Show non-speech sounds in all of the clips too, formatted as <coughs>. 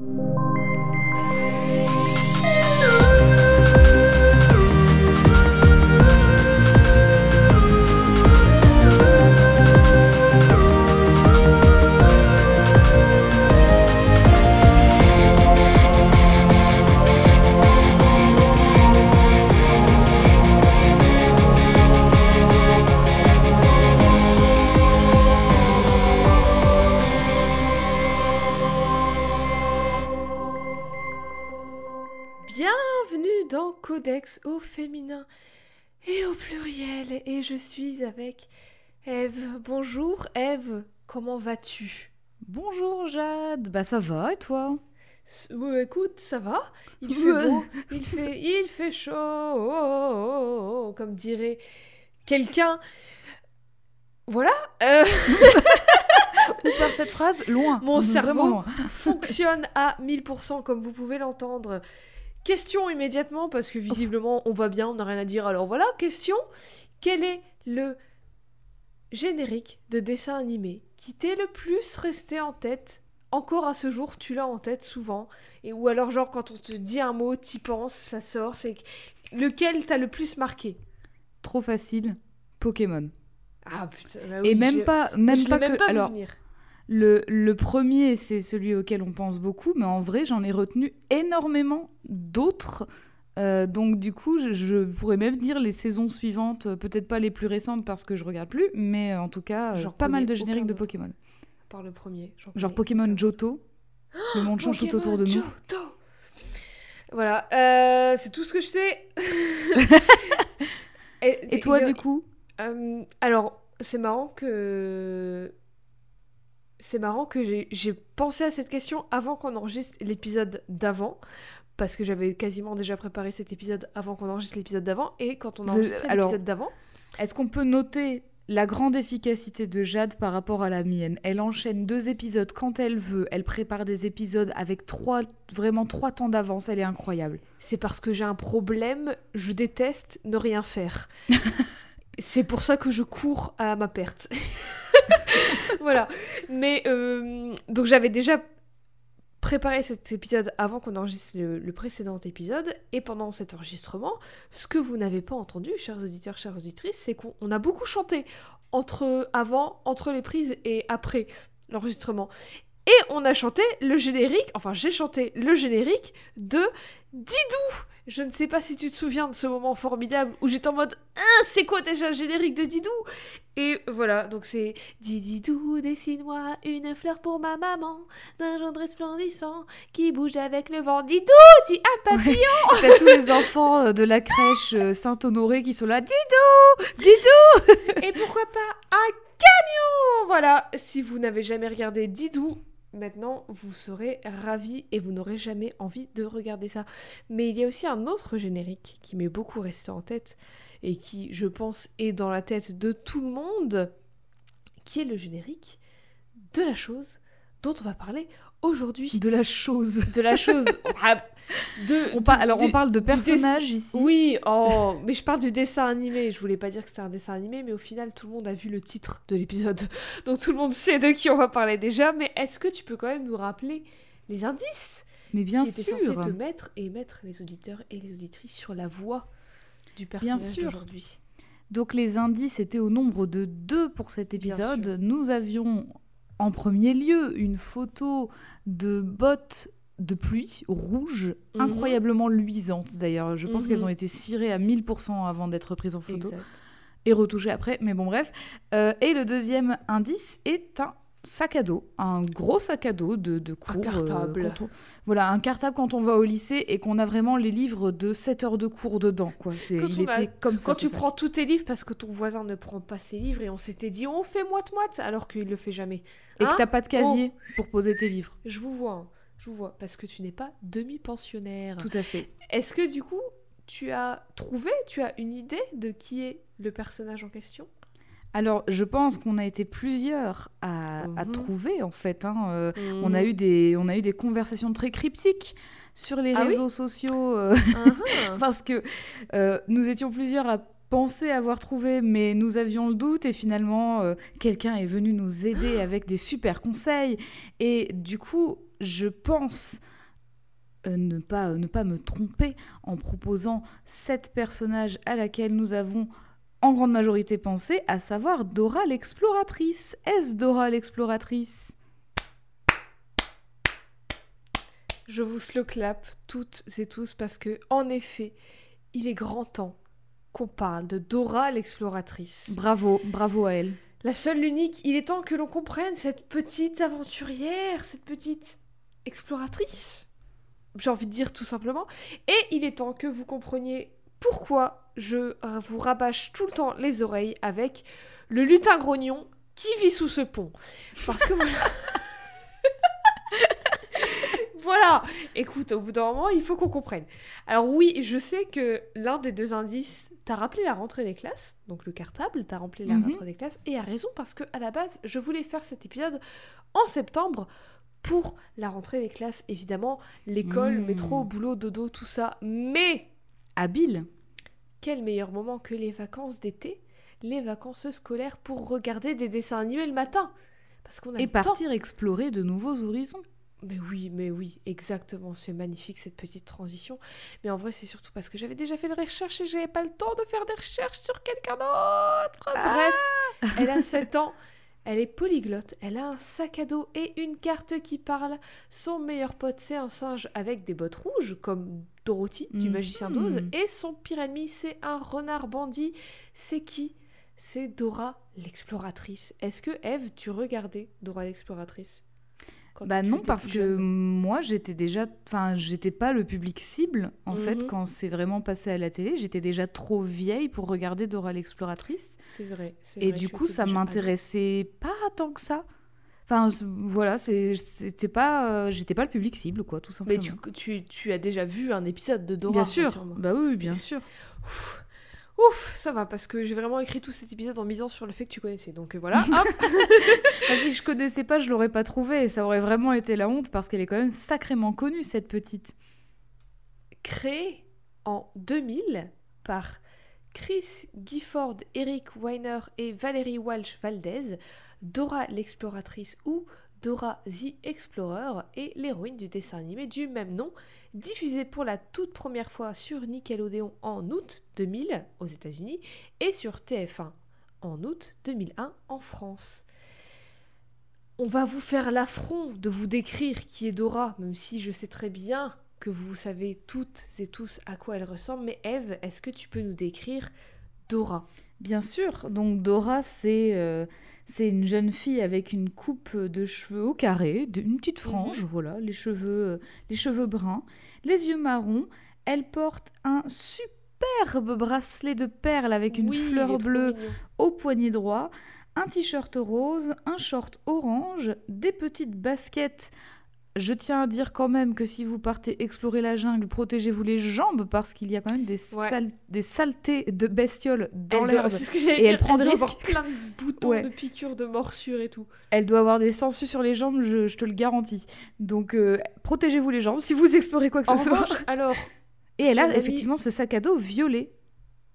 Bienvenue Et je suis avec Eve. Bonjour Eve, comment vas-tu? Bonjour Jade, bah ça va et toi? Ouais, Écoute, ça va Il <laughs> fait beau, il <laughs> fait, il fait chaud, oh, oh, oh, oh, comme dirait quelqu'un. Voilà, euh, <laughs> Où part cette phrase Loin. Mon cerveau. fonctionne à 1000% comme vous pouvez l'entendre. Question immédiatement parce que visiblement on va bien, on n'a rien à dire. Alors voilà, question. Quel est le générique de dessin animé qui t'est le plus resté en tête Encore à ce jour, tu l'as en tête souvent? Et ou alors genre quand on te dit un mot, t'y penses, ça sort. C'est lequel t'a le plus marqué? Trop facile. Pokémon. Ah putain. bah et oui, même j'ai- pas, même je pas même que. pas vu alors, venir. le, le premier, c'est celui auquel on pense beaucoup, mais en vrai, j'en ai retenu énormément d'autres. Euh, donc du coup, je, je pourrais même dire les saisons suivantes, euh, peut-être pas les plus récentes parce que je regarde plus, mais euh, en tout cas, J'en pas mal de génériques de. Pokémon. Par le premier. Genre Pokémon. Johto. Le monde change tout autour de nous. Johto. Voilà, euh, c'est tout ce que je sais. <laughs> Et toi, du coup? Euh, Alors, c'est marrant que. C'est marrant que j'ai pensé à cette question avant qu'on enregistre l'épisode d'avant. Parce que j'avais quasiment déjà préparé cet épisode avant qu'on enregistre l'épisode d'avant. Et quand on a Vous- enregistré alors- l'épisode d'avant. Est-ce qu'on peut noter la grande efficacité de Jade par rapport à la mienne? Elle enchaîne deux épisodes quand elle veut. Elle prépare des épisodes avec trois, vraiment trois temps d'avance. Elle est incroyable. C'est parce que j'ai un problème, je déteste ne rien faire. <laughs> c'est pour ça que je cours à ma perte. <laughs> voilà. Mais euh, donc j'avais déjà préparé cet épisode avant qu'on enregistre le, précédent épisode. Et pendant cet enregistrement, ce que vous n'avez pas entendu, chers auditeurs, chères auditrices, c'est qu'on on a beaucoup chanté entre avant, entre les prises et après l'enregistrement. Et on a chanté le générique, enfin j'ai chanté le générique de Didou. Je ne sais pas si tu te souviens de ce moment formidable où j'étais en mode Ah, c'est quoi déjà le générique de Didou? Et voilà, donc c'est Dididou, dessine-moi une fleur pour ma maman, d'un jaune resplendissant qui bouge avec le vent. Didou, dis un papillon. T'as tous les enfants euh, de la crèche euh, Saint-Honoré qui sont là. Didou Didou. Et pourquoi pas un camion? Voilà, si vous n'avez jamais regardé Didou, maintenant vous serez ravis et vous n'aurez jamais envie de regarder ça. Mais il y a aussi un autre générique qui m'est beaucoup resté en tête et qui, je pense, est dans la tête de tout le monde, qui est le générique de la chose dont on va parler aujourd'hui. De la chose. De la chose. <laughs> Ah, de, On de- Alors, du- on parle de personnages ici. oui, oh, mais je parle du dessin animé. Je voulais pas dire que c'était un dessin animé, mais au final, tout le monde a vu le titre de l'épisode. <laughs> Donc tout le monde sait de qui on va parler déjà. Mais est-ce que tu peux quand même nous rappeler les indices Mais bien qui sûr. censés te mettre et mettre les auditeurs et les auditrices sur la voie du personnage d'aujourd'hui? Donc les indices étaient au nombre de deux pour cet épisode. Nous avions en premier lieu une photo de bottes de pluie rouges, Mhm. incroyablement luisantes d'ailleurs. Je pense Mhm. qu'elles ont été cirées à 1000% avant d'être prises en photo Exact. et retouchées après, mais bon bref. Euh, et le deuxième indice est un sac à dos, un gros sac à dos de, de cours. euh, cartable. on- Voilà, un cartable quand on va au lycée et qu'on a vraiment les livres de 7 heures de cours dedans. Quoi. C'est, il était comme ça. Quand tu sac. prends tous tes livres parce que ton voisin ne prend pas ses livres et on s'était dit on fait moite-moite alors qu'il le fait jamais. Et que Hein t'as pas de casier pour poser tes livres. Je vous vois, hein. je vous vois, parce que tu n'es pas demi-pensionnaire. Tout à fait. Est-ce que du coup, tu as trouvé, tu as une idée de qui est le personnage en question? Alors, je pense qu'on a été plusieurs à, à Mhm. trouver, en fait. hein. Euh, on, a eu des, on a eu des conversations très cryptiques sur les Ah oui réseaux sociaux, euh, Mhm. <laughs> parce que euh, nous étions plusieurs à penser avoir trouvé, mais nous avions le doute, et finalement, quelqu'un est venu nous aider <gasps> avec des super conseils. Et du coup, je pense euh, ne, pas, ne pas me tromper en proposant sept personnages à laquelle nous avons en grande majorité pensé, à savoir Dora l'exploratrice. Est-ce Dora l'exploratrice? Je vous slow clap toutes et tous parce que, en effet, il est grand temps qu'on parle de Dora l'exploratrice. Bravo, bravo à elle. La seule, l'unique, il est temps que l'on comprenne cette petite aventurière, cette petite exploratrice. J'ai envie de dire tout simplement. Et il est temps que vous compreniez pourquoi je vous rabâche tout le temps les oreilles avec le lutin grognon qui vit sous ce pont. Parce que voilà. <laughs> voilà. Écoute, au bout d'un moment, il faut qu'on comprenne. Alors oui, je sais que l'un des deux indices t'a rappelé la rentrée des classes, donc le cartable t'a rappelé la Mhm. rentrée des classes, et a raison parce que à la base, je voulais faire cet épisode en septembre pour la rentrée des classes, évidemment, l'école, Mhm. métro, boulot, dodo, tout ça. Mais Habile. quel meilleur moment que les vacances d'été, les vacances scolaires pour regarder des dessins animés le matin Parce qu'on a Et le temps. partir explorer de nouveaux horizons. Mais oui, mais oui, exactement. C'est magnifique cette petite transition. Mais en vrai, c'est surtout parce que j'avais déjà fait des recherches et j'avais pas le temps de faire des recherches sur quelqu'un d'autre. Ah Bref, elle a 7 ans. Elle est polyglotte, elle a un sac à dos et une carte qui parle. Son meilleur pote, c'est un singe avec des bottes rouges, comme Dorothy du Mhm. Magicien d'Oz. Et son pire ennemi, c'est un renard bandit. C'est qui? C'est Dora l'exploratrice. Est-ce que, Eve, tu regardais Dora l'exploratrice Bah non, parce que moi, j'étais déjà. Enfin, j'étais pas le public cible, en Mhm. fait, quand c'est vraiment passé à la télé. J'étais déjà trop vieille pour regarder Dora l'exploratrice. C'est vrai. c'est Et vrai, du coup, ça m'intéressait pas tant que ça. Enfin, voilà, c'était pas. euh, J'étais pas le public cible, quoi, tout Mais simplement. tu, tu, tu as déjà vu un épisode de Dora Bien sûr. rassure-moi. Bah oui, bien sûr. Ouf. Ouf, ça va, parce que j'ai vraiment écrit tout cet épisode en misant sur le fait que tu connaissais. Donc euh, voilà, hop <laughs> Ah, si je connaissais pas, je l'aurais pas trouvé. Et ça aurait vraiment été la honte parce qu'elle est quand même sacrément connue, cette petite. Créé en 2000 par Chris Gifford, Eric Weiner et Valérie Walsh Valdez, Dora l'exploratrice ou Dora the Explorer est l'héroïne du dessin animé du même nom, diffusé pour la toute première fois sur Nickelodeon en août 2000 aux États-Unis et sur TF1 en août 2001 en France. On va vous faire l'affront de vous décrire qui est Dora, même si je sais très bien que vous savez toutes et tous à quoi elle ressemble. Mais Eve, est-ce que tu peux nous décrire Dora Bien sûr. Donc Dora, c'est euh, c'est une jeune fille avec une coupe de cheveux au carré, une petite frange, voilà, les cheveux, euh, les cheveux bruns, les yeux marrons. Elle porte un superbe bracelet de perles avec une Oui, fleur bleue au poignet droit, un t-shirt rose, un short orange, des petites baskets. Je tiens à dire quand même que si vous partez explorer la jungle, protégez-vous les jambes parce qu'il y a quand même des, Ouais. sal- des saletés de bestioles dans Elle l'herbe. C'est ce que j'allais Et dire. elle prend des doit avoir risques. plein de boutons, Ouais. de piqûres, de morsures et tout. Elle doit avoir des sangsues sur les jambes, je, je te le garantis. Donc euh, protégez-vous les jambes si vous explorez quoi que En ce soit. revanche, <laughs> alors, Et elle a ami- effectivement ce sac à dos violet.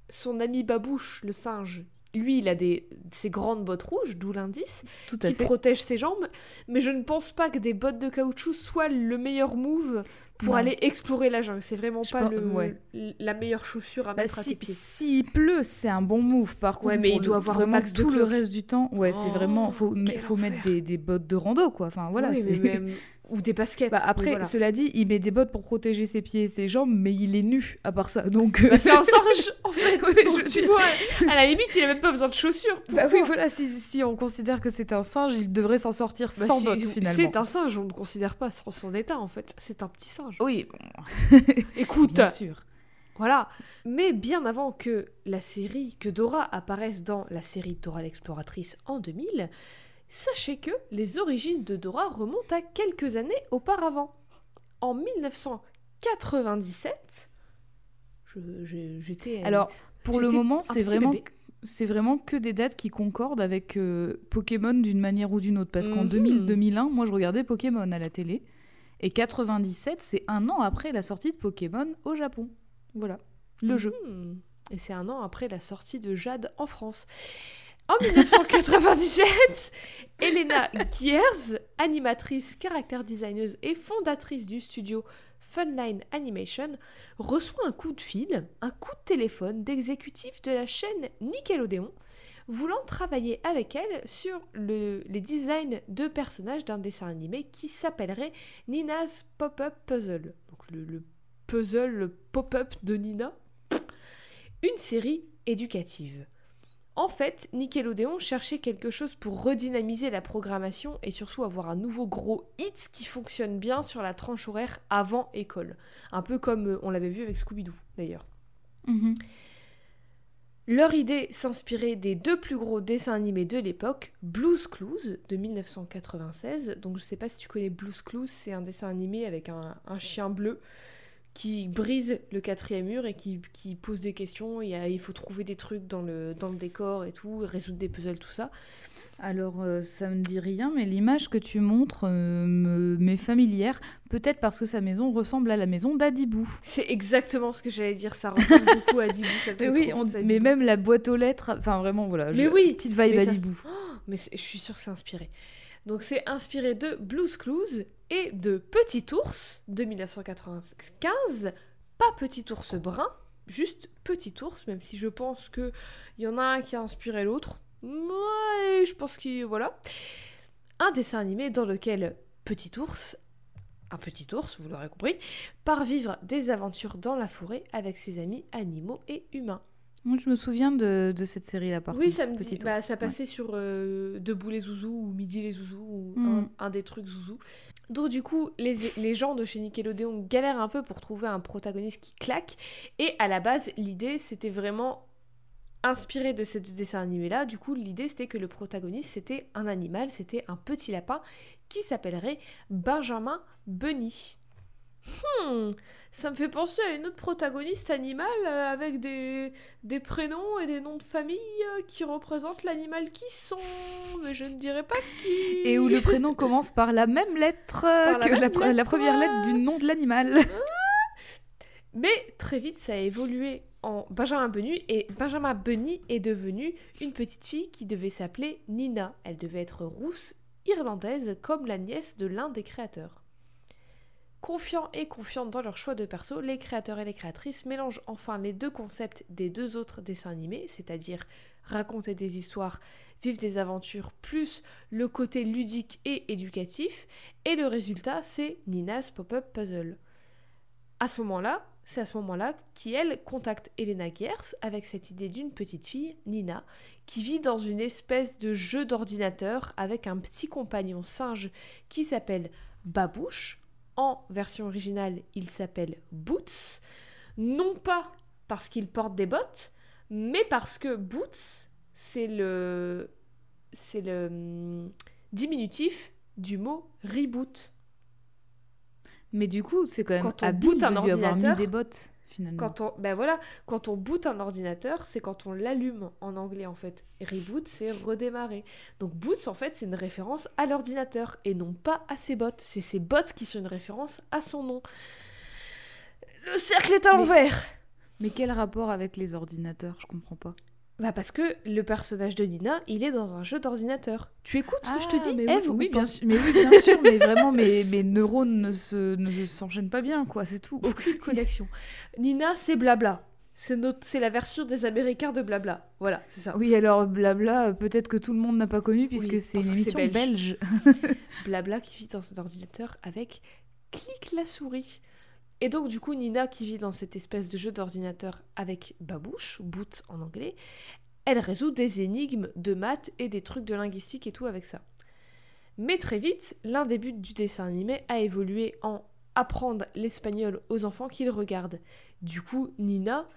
son ami Babouche, le singe, lui, il a des, ses grandes bottes rouges, d'où l'indice, à qui fait. protègent ses jambes. Mais je ne pense pas que des bottes de caoutchouc soient le meilleur move pour Non. aller explorer la jungle. C'est vraiment Je pas pense- le, ouais. la meilleure chaussure à Bah, mettre à si- ses pieds. S'il pleut, c'est un bon move. Par contre, Ouais, mais il le- doit avoir vraiment max tout le reste du temps. Ouais, c'est Oh, vraiment. Faut, quel faut mettre des, des bottes de rando, quoi. Enfin, voilà. Oui, c'est- mais même- <laughs> Ou des baskets. Bah, après, voilà. cela dit, il met des bottes pour protéger ses pieds et ses jambes, mais il est nu à part ça. Donc, euh, Bah, c'est un singe, en <laughs> fait. Donc je tu vois, à la limite, il a même pas besoin de chaussures. bah oui, voilà. Si, si on considère que c'est un singe, il devrait s'en sortir Bah, sans bottes finalement. C'est un singe, on ne considère pas sans son état, en fait. C'est un petit singe. Oui, <laughs> Écoute, bien sûr. Voilà. Mais bien avant que la série, que Dora apparaisse dans la série Dora l'exploratrice en 2000, sachez que les origines de Dora remontent à quelques années auparavant. En 1997, je- je- j'étais... euh, Alors, pour le moment, c'est vraiment, c'est vraiment que des dates qui concordent avec euh, Pokémon d'une manière ou d'une autre. Parce qu'en Mhm. 2000-2001, moi, je regardais Pokémon à la télé. Et 97, c'est un an après la sortie de Pokémon au Japon. Voilà, le jeu. Hmm. Et c'est un an après la sortie de Jade en France. En 1997, <laughs> Elena Gears, animatrice, caractère designeuse et fondatrice du studio Funline Animation, reçoit un coup de fil, un coup de téléphone d'exécutif de la chaîne Nickelodeon, voulant travailler avec elle sur le- les designs de personnages d'un dessin animé qui s'appellerait Nina's Pop-Up Puzzle. Donc le, le puzzle, le pop-up de Nina. Une série éducative. En fait, Nickelodeon cherchait quelque chose pour redynamiser la programmation et surtout avoir un nouveau gros hit qui fonctionne bien sur la tranche horaire avant école. Un peu comme euh, on l'avait vu avec Scooby-Doo d'ailleurs. Mhm. Leur idée s'inspirait des deux plus gros dessins animés de l'époque, Blues Clues de 1996. Donc je sais pas si tu connais Blues Clues, c'est un dessin animé avec un, un chien bleu qui brise le quatrième mur et qui, qui pose des questions. Il, faut trouver des trucs dans le, dans le décor et tout, résoudre des puzzles, tout ça. Alors, euh, ça me dit rien, mais l'image que tu montres euh, me- m'est familière. Peut-être parce que sa maison ressemble à la maison d'Adibou. C'est exactement ce que j'allais dire, ça ressemble <laughs> beaucoup à Dibou. ça Mais oui, on- mais même la boîte aux lettres, enfin vraiment, voilà. Mais je- oui, Petite vibe mais ça Adibou. Mais c'est- je suis sûre que c'est inspiré. Donc c'est inspiré de Blues Clues et de Petit Ours de 1995. Pas Petit Ours brun, juste Petit Ours, même si je pense qu'il y en a un qui a inspiré l'autre. Ouais, je pense qu'il... Voilà. Un dessin animé dans lequel Petit Ours, un petit ours, vous l'aurez compris, part vivre des aventures dans la forêt avec ses amis animaux et humains. Moi, je me souviens de, de cette série-là, par oui, contre. ça me dit. Bah, ça ouais. passait sur euh, Debout les Zouzous ou Midi les Zouzous ou Mm. un, un des trucs Zouzous. Donc du coup, les, gens de chez Nickelodeon galèrent un peu pour trouver un protagoniste qui claque. Et à la base, l'idée, c'était vraiment inspiré de ce dessin animé-là. Du coup, l'idée, c'était que le protagoniste, c'était un animal, c'était un petit lapin qui s'appellerait Benjamin Bunny. Hmm, ça me fait penser à une autre protagoniste animale euh, avec des, des prénoms et des noms de famille euh, qui représentent l'animal qui sont, mais je ne dirais pas qui. Et où le prénom commence par la même lettre euh, la que même la, la première lettre du nom de l'animal. Mais très vite, ça a évolué en Benjamin Bunny et Benjamin Bunny est devenu une petite fille qui devait s'appeler Nina. Elle devait être rousse, irlandaise, comme la nièce de l'un des créateurs. Confiants et confiantes dans leur choix de perso, les créateurs et les créatrices mélangent enfin les deux concepts des deux autres dessins animés, c'est-à-dire raconter des histoires, vivre des aventures, plus le côté ludique et éducatif, et le résultat c'est Nina's Pop-Up Puzzle. À ce moment-là, c'est à ce moment-là qu'elle contacte Elena Gers avec cette idée d'une petite fille, Nina, qui vit dans une espèce de jeu d'ordinateur avec un petit compagnon singe qui s'appelle Babouche. En version originale, il s'appelle Boots. Non pas parce qu'il porte des bottes, mais parce que Boots, c'est le c'est le hum, diminutif du mot reboot. Mais du coup, c'est quand même Quand on boot un de lui avoir mis des bottes, finalement. Quand on, ben voilà, quand on boot un ordinateur, c'est quand on l'allume en anglais en fait. Reboot, c'est redémarrer. Donc boots en fait, c'est une référence à l'ordinateur et non pas à ses bots. C'est ses bots qui sont une référence à son nom. Le cercle est à Mais- l'envers. Mais quel rapport avec les ordinateurs? Je comprends pas. Bah parce que le personnage de Nina, il est dans un jeu d'ordinateur. Tu écoutes ce que je te dis, Ah, mais Eve, oui, ou oui, bien sûr, mais oui, bien <laughs> sûr, mais vraiment, mes, mes neurones ne se, ne se- s'enchaînent pas bien, quoi, c'est tout. Aucune connexion. Nina, c'est blabla. C'est notre, c'est la version des Américains de blabla. Voilà, c'est ça. Oui, alors blabla, peut-être que tout le monde n'a pas connu puisque Oui, c'est une émission belge. belge. <laughs> Blabla qui vit dans cet ordinateur avec clic la souris. Et donc du coup Nina qui vit dans cette espèce de jeu d'ordinateur avec Babouche, Boot en anglais, elle résout des énigmes de maths et des trucs de linguistique et tout avec ça. Mais très vite, l'un des buts du dessin animé a évolué en apprendre l'espagnol aux enfants qu'ils regardent. Du coup, Nina,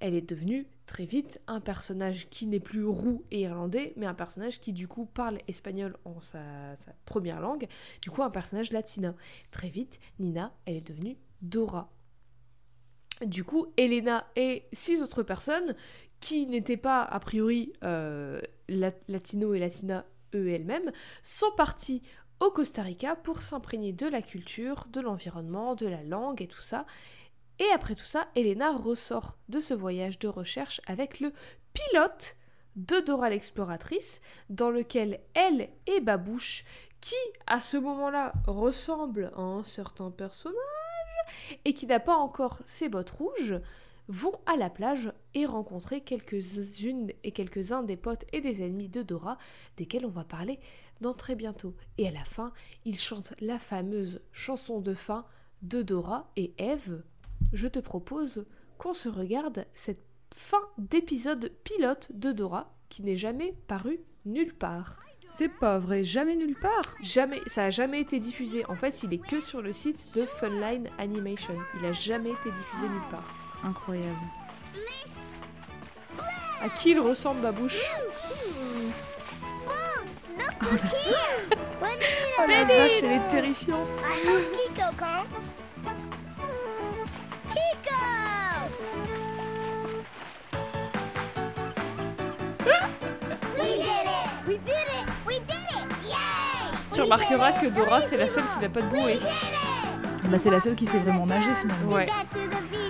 elle est devenue très vite un personnage qui n'est plus roux et irlandais, mais un personnage qui du coup parle espagnol en sa, sa première langue, du coup un personnage latina. Très vite, Nina, elle est devenue Dora. Du coup, Elena et six autres personnes qui n'étaient pas a priori euh, la- latino et latina eux et elles-mêmes sont partis au Costa Rica pour s'imprégner de la culture, de l'environnement, de la langue et tout ça. Et après tout ça, Elena ressort de ce voyage de recherche avec le pilote de Dora l'exploratrice, dans lequel elle et Babouche, qui à ce moment-là ressemble à un certain personnage et qui n'a pas encore ses bottes rouges, vont à la plage et rencontrer quelques-unes et quelques-uns des potes et des ennemis de Dora, desquels on va parler dans très bientôt. Et à la fin, ils chantent la fameuse chanson de fin de Dora et Eve. Je te propose qu'on se regarde cette fin d'épisode pilote de Dora qui n'est jamais paru nulle part. C'est pas vrai, jamais nulle part. Jamais, ça a jamais été diffusé. En fait, il est que sur le site de Funline Animation. Il a jamais été diffusé nulle part. Incroyable. À qui il ressemble Babouche Oh la vache, elle est terrifiante. Tu remarqueras que Dora, c'est la seule qui n'a pas de bouée. Bah, c'est la seule qui sait vraiment nager finalement. Ouais.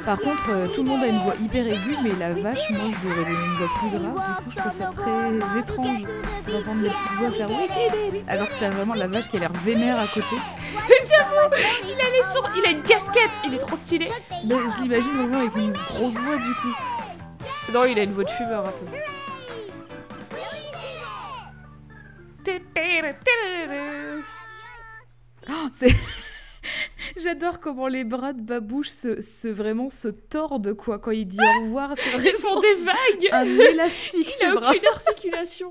Par contre, euh, tout le monde a une voix hyper aiguë, mais la vache, moi, je lui aurais donné une voix plus grave. Du coup, je trouve ça très étrange d'entendre les petites voix faire it alors que t'as vraiment la vache qui a l'air vénère à côté. <laughs> J'avoue, il a les sourds, il a une casquette, il est trop stylé. Mais je l'imagine vraiment avec une grosse voix du coup. Non, il a une voix de fumeur un peu. Oh, <gasps> c'est. <laughs> J'adore comment les bras de Babouche se, se- vraiment se tordent quoi quand il dit au revoir. C'est <laughs> Ils font vraiment des vagues. un élastique <laughs> Il ses a bras. aucune articulation.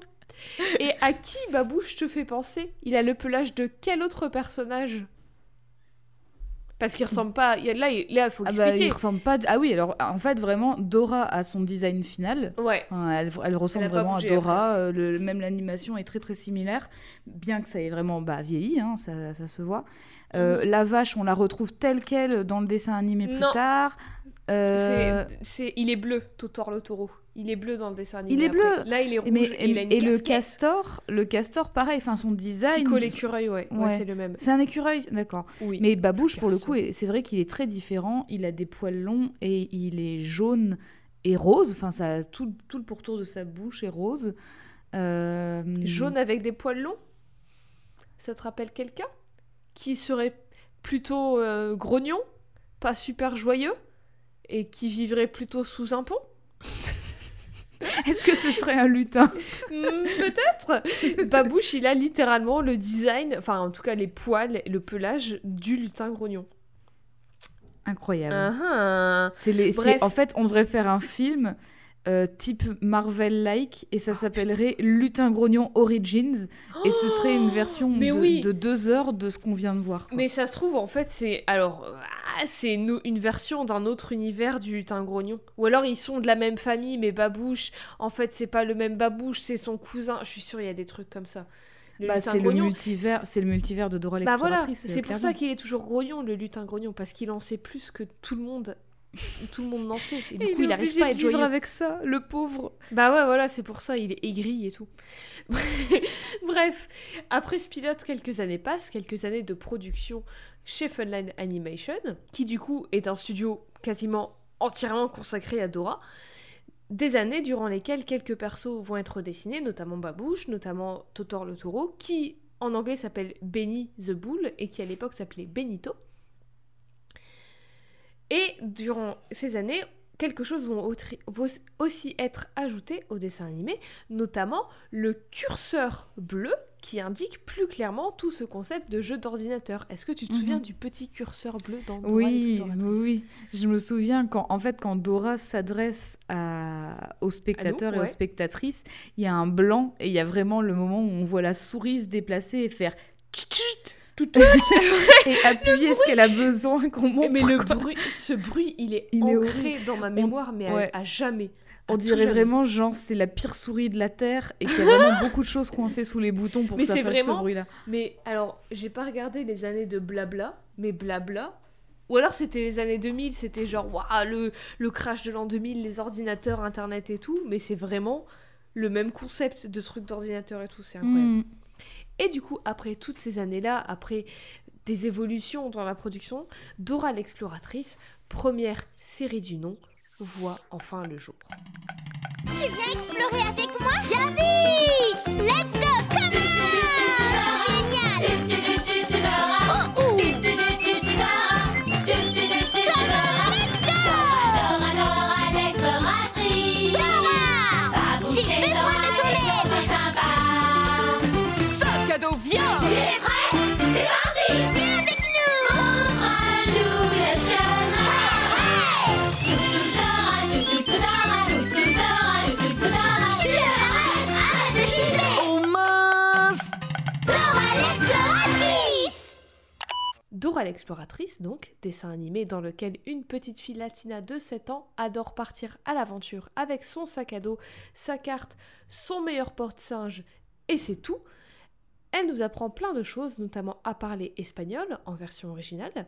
Et à qui Babouche te fait penser? Il a le pelage de quel autre personnage? Parce qu'il ressemble pas. il y a- Là, il là, faut Ah bah, expliquer. il ressemble pas. Ah oui, alors en fait, vraiment, Dora a son design final. Ouais. Elle, elle ressemble Elle vraiment à Dora. euh, le- même l'animation est très très similaire, bien que ça ait vraiment bah, vieilli, hein, ça, ça se voit. Euh, La vache, on la retrouve telle quelle dans le dessin animé plus Non. tard. Euh, il est bleu, Totoro le taureau. Il est bleu dans le dessin animé. Il est après. bleu. Là, il est rouge. mais, et il a une et le castor, le castor, pareil. Enfin, son design. Tico l'écureuil, ouais. ouais. Ouais. c'est le même. C'est un écureuil, d'accord. Oui. Mais Babouche, pour le coup, est- c'est vrai qu'il est très différent. Il a des poils longs et il est jaune et rose. Enfin, ça, tout, tout le pourtour de sa bouche est rose. Euh, Jaune avec des poils longs? Ça te rappelle quelqu'un? Qui serait plutôt euh, grognon, pas super joyeux, et qui vivrait plutôt sous un pont <laughs> Est-ce que ce serait un lutin Hmm, Peut-être Babouche, il a littéralement le design, enfin en tout cas les poils et le pelage du lutin grognon. Incroyable. Ah, ah. C'est les, en fait, on devrait faire un film euh, type Marvel-like et ça Oh, s'appellerait Lutin Grognon Origins et ce serait une version Mais de, oui. de deux heures de ce qu'on vient de voir. quoi. Mais ça se trouve, en fait, c'est alors ah, c'est une, une version d'un autre univers du lutin grognon. Ou alors ils sont de la même famille, mais Babouche, en fait, c'est pas le même Babouche, c'est son cousin. Je suis sûre, il y a des trucs comme ça. Bah, c'est le multivers, c'est le multivers de Dora Bah voilà, c'est pour ça qu'il est toujours grognon, le lutin grognon, parce qu'il en sait plus que tout le monde. Tout le monde n'en sait. Et du Et coup, il arrive pas à être vivre joyeux. avec ça, le pauvre. Bah ouais, voilà, c'est pour ça, il est aigri et tout. <laughs> Bref, après ce pilote, quelques années passent, quelques années de production chez Funline Animation, qui du coup est un studio quasiment entièrement consacré à Dora. Des années durant lesquelles quelques persos vont être dessinés, notamment Babouche, notamment Totor le taureau, qui en anglais s'appelle Benny the Bull et qui à l'époque s'appelait Benito. Et durant ces années, quelque chose vont aussi être ajouté au dessin animé, notamment le curseur bleu qui indique plus clairement tout ce concept de jeu d'ordinateur. Est-ce que tu te Mhm. souviens du petit curseur bleu dans Dora Oui, oui. Je me souviens quand, en fait, quand Dora s'adresse aux spectateurs et ouais. aux spectatrices, il y a un blanc et il y a vraiment le moment où on voit la souris se déplacer et faire tout, tout, <laughs> et appuyer ce qu'elle a besoin qu'on montre. Mais le quoi. bruit, ce bruit, il est Il est ancré dans ma mémoire, mais à- ouais. à, jamais. On dirait jamais. vraiment genre c'est la pire souris de la terre et qu'il y a vraiment <laughs> beaucoup de choses coincées sous les boutons pour Mais que ça fasse ce vraiment- bruit-là. Mais alors, j'ai pas regardé les années de blabla, mais blabla. Ou alors c'était les années 2000, c'était genre waouh, le, le crash de l'an 2000, les ordinateurs, internet et tout, mais c'est vraiment le même concept de trucs d'ordinateur et tout, c'est incroyable. Mm. Et du coup, après toutes ces années-là, après des évolutions dans la production, Dora l'exploratrice, première série du nom, voit enfin le jour. Tu viens explorer avec moi? Bien Let's go Dora l'exploratrice, donc, dessin animé dans lequel une petite fille latina de 7 ans adore partir à l'aventure avec son sac à dos, sa carte, son meilleur porte-singe, et c'est tout. Elle nous apprend plein de choses, notamment à parler espagnol en version originale,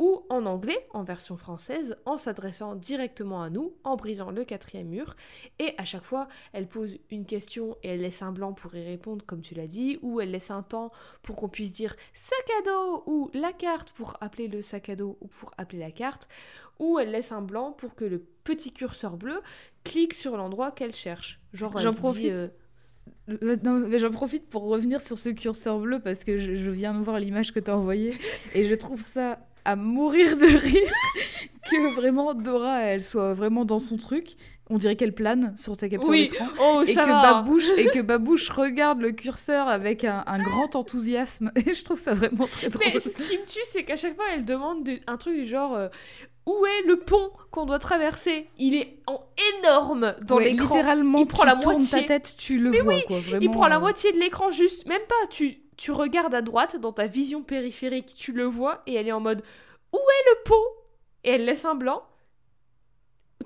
ou en anglais en version française, en s'adressant directement à nous, en brisant le quatrième mur. Et à chaque fois, elle pose une question et elle laisse un blanc pour y répondre, comme tu l'as dit, ou elle laisse un temps pour qu'on puisse dire sac à dos ou la carte pour appeler le sac à dos ou pour appeler la carte, ou elle laisse un blanc pour que le petit curseur bleu clique sur l'endroit qu'elle cherche. Genre, J'en profite. euh, Euh, Non, mais j'en profite pour revenir sur ce curseur bleu parce que je, je viens de voir l'image que tu as envoyée et je trouve ça à mourir de rire <laughs> que vraiment Dora elle soit vraiment dans son truc. On dirait qu'elle plane sur sa capture Oui, d'écran. oh, Et que. Babouche, et <laughs> que Babouche regarde le curseur avec un, un grand enthousiasme. <laughs> Et je trouve ça vraiment très drôle. Mais ce qui me tue, c'est qu'à chaque fois, elle demande un truc du genre euh, où est le pont qu'on doit traverser? Il est en énorme dans Ouais, l'écran. littéralement, Il prend tu la tournes moitié. ta tête, tu le vois. Quoi, vraiment, Il prend la euh, moitié de l'écran juste, même pas. Tu, tu regardes à droite dans ta vision périphérique, tu le vois et elle est en mode où est le pont Et elle laisse un blanc.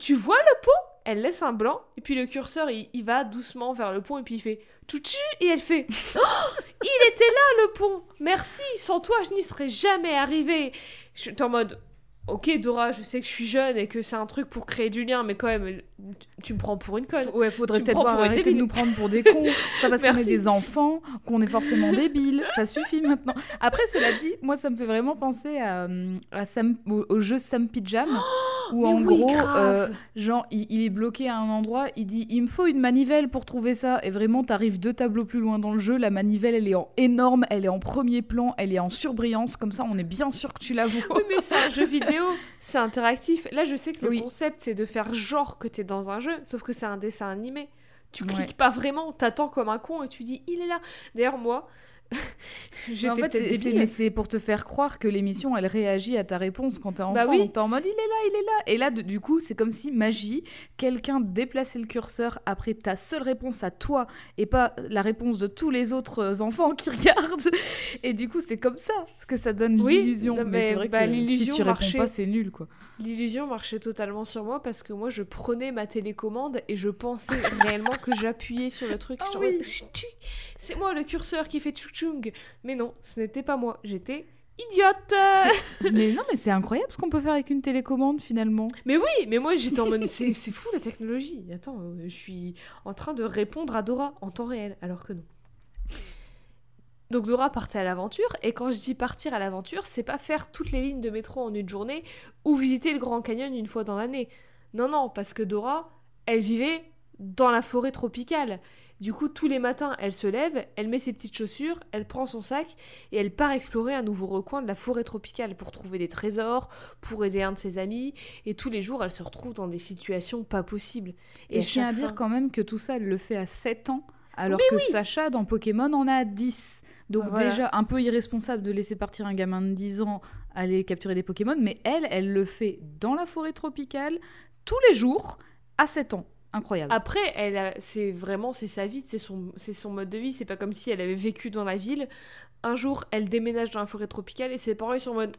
Tu vois le pont Elle laisse un blanc et puis le curseur il, va doucement vers le pont et puis il fait tchou et elle fait Oh, il était là le pont. Merci. Sans toi je n'y serais jamais arrivée. Je suis en mode Ok Dora, je sais que je suis jeune et que c'est un truc pour créer du lien, mais quand même, tu- me prends pour une conne. Ouais, faudrait peut-être voir arrêter de nous prendre pour des cons. C'est pas parce qu'on est des enfants qu'on est forcément débiles. Ça suffit maintenant. Après, cela dit, moi, ça me fait vraiment penser à, à Sam- au, au jeu Sam Pijam. Où en oui, gros, euh, genre, il, il est bloqué à un endroit, il dit il me faut une manivelle pour trouver ça. Et vraiment, t'arrives deux tableaux plus loin dans le jeu, la manivelle, elle est en énorme, elle est en premier plan, elle est en surbrillance. Comme ça, on est bien sûr que tu la vois. Oui, mais c'est un jeu vidéo, <laughs> c'est interactif. Là, je sais que le Oui. concept, c'est de faire genre que t'es dans un jeu, sauf que c'est un dessin animé. Tu Ouais. cliques pas vraiment, t'attends comme un con et tu dis il est là. D'ailleurs, moi, <laughs> j'étais en fait, c'est- c'est- débile. mais c'est pour te faire croire que l'émission, elle réagit à ta réponse quand t'es enfant. Bah oui. T'es en mode, il est là, il est là. Et là, de- du coup, c'est comme si magie, quelqu'un déplaçait le curseur après ta seule réponse à toi et pas la réponse de tous les autres euh, enfants qui <laughs> regardent. Et du coup, c'est comme ça que ça donne Oui, l'illusion. Mais, mais c'est vrai bah, que si l'illusion tu réponds marchait. pas, c'est nul, quoi. L'illusion marchait totalement sur moi parce que moi, je prenais ma télécommande et je pensais réellement que j'appuyais sur le truc. Ah oui. C'est moi le curseur qui fait tchou-tchoung. Mais non, ce n'était pas moi. J'étais idiote. mais non, mais c'est incroyable ce qu'on peut faire avec une télécommande, finalement. Mais oui, mais moi j'étais en mode c'est c'est fou la technologie. Attends, euh, je suis en train de répondre à Dora en temps réel, alors que non. Donc Dora partait à l'aventure, et quand je dis partir à l'aventure, c'est pas faire toutes les lignes de métro en une journée ou visiter le Grand Canyon une fois dans l'année. Non, non, parce que Dora, elle vivait dans la forêt tropicale. Du coup, tous les matins, elle se lève, elle met ses petites chaussures, elle prend son sac et elle part explorer un nouveau recoin de la forêt tropicale pour trouver des trésors, pour aider un de ses amis, et tous les jours, elle se retrouve dans des situations pas possibles. Et, je tiens à dire fin- quand même que tout ça, elle le fait à 7 ans, alors Mais que oui. Sacha, dans Pokémon, en a 10. Donc Voilà. déjà, un peu irresponsable de laisser partir un gamin de 10 ans aller capturer des Pokémon, mais elle, elle le fait dans la forêt tropicale, tous les jours, à 7 ans. Incroyable. Après, elle c'est vraiment c'est sa vie, c'est son, c'est son mode de vie. C'est pas comme si elle avait vécu dans la ville. Un jour, elle déménage dans la forêt tropicale et ses parents ils sont en mode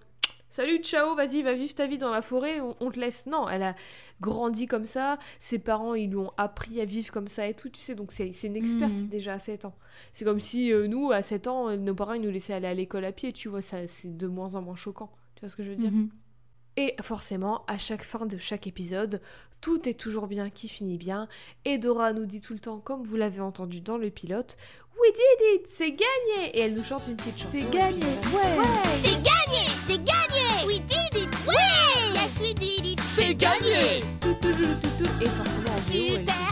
Salut, ciao, vas-y, va vivre ta vie dans la forêt, on, on te laisse. Non, elle a grandi comme ça. Ses parents ils lui ont appris à vivre comme ça et tout, tu sais. Donc c'est c'est une experte Mhm. déjà à 7 ans. C'est comme si euh, nous, à 7 ans, euh, nos parents ils nous laissaient aller à l'école à pied, tu vois. ça C'est de moins en moins choquant. Tu vois ce que je veux dire? Mhm. Et forcément, à chaque fin de chaque épisode, tout est toujours bien qui finit bien. Et Dora nous dit tout le temps, comme vous l'avez entendu dans le pilote, We did it, c'est gagné Et elle nous chante une petite chanson. C'est gagné, puis, ouais. C'est gagné C'est gagné We did it Ouais Yes, we did it C'est gagné tout, tout, tout, tout, tout. Et forcément en VO, elle Super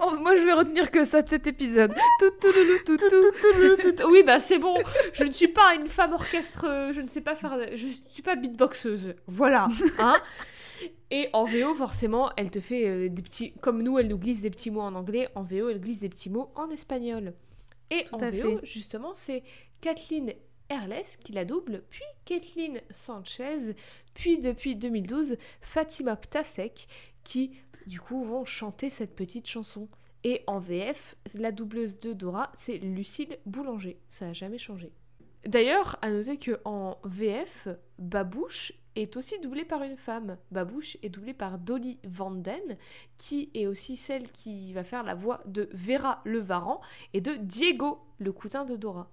Oh, moi, je vais retenir que ça de cet épisode. Tout, tout, tout, tout, tout, tout. Oui, bah c'est bon. Je ne suis pas une femme orchestre. euh, Je ne sais pas faire. Je ne suis pas beatboxeuse. Voilà. Hein Et en VO, forcément, elle te fait euh, des petits. Comme nous, elle nous glisse des petits mots en anglais. En VO, elle glisse des petits mots en espagnol. Et Tout en VO, fait. justement, c'est Kathleen Herles qui la double, puis Kathleen Sanchez, puis depuis 2012, Fatima Ptasek qui, du coup, vont chanter cette petite chanson. Et en VF, la doubleuse de Dora, c'est Lucille Boulanger. Ça n'a jamais changé. D'ailleurs, à noter que en VF, Babouche est aussi doublée par une femme. Babouche est doublée par Dolly Vanden, qui est aussi celle qui va faire la voix de Vera Levaran et de Diego, le cousin de Dora.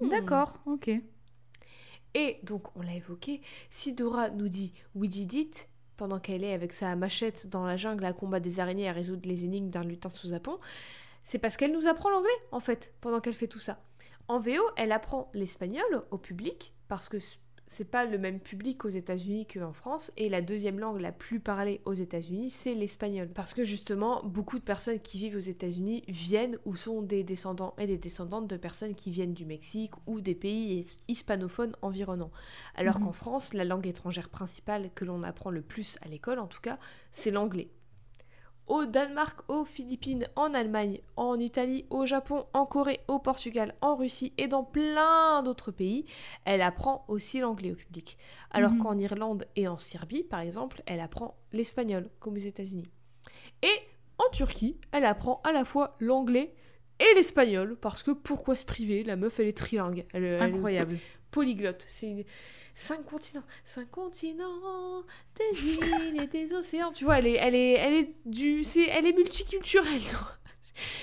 Hmm. D'accord, ok. Et donc, on l'a évoqué, si Dora nous dit We did it, pendant qu'elle est avec sa machette dans la jungle à combattre des araignées et à résoudre les énigmes d'un lutin sous apon, c'est parce qu'elle nous apprend l'anglais, en fait, pendant qu'elle fait tout ça. En VO, elle apprend l'espagnol au public, parce que c'est pas le même public aux États-Unis qu'en France, et la deuxième langue la plus parlée aux États-Unis, c'est l'espagnol. Parce que justement, beaucoup de personnes qui vivent aux États-Unis viennent ou sont des descendants et des descendantes de personnes qui viennent du Mexique ou des pays his- hispanophones environnants. Alors Mhm. qu'en France, la langue étrangère principale que l'on apprend le plus à l'école, en tout cas, c'est l'anglais. Au Danemark, aux Philippines, en Allemagne, en Italie, au Japon, en Corée, au Portugal, en Russie et dans plein d'autres pays, elle apprend aussi l'anglais au public. Alors Mhm. qu'en Irlande et en Serbie, par exemple, elle apprend l'espagnol, comme aux États-Unis. Et en Turquie, elle apprend à la fois l'anglais et l'espagnol, parce que pourquoi se priver? La meuf, elle est trilingue. Elle, elle- Incroyable. polyglotte. C'est une- cinq continents, cinq continents, des <laughs> îles et des océans. Tu vois, elle est, elle est, elle est du, c'est, elle est multiculturelle. Dora.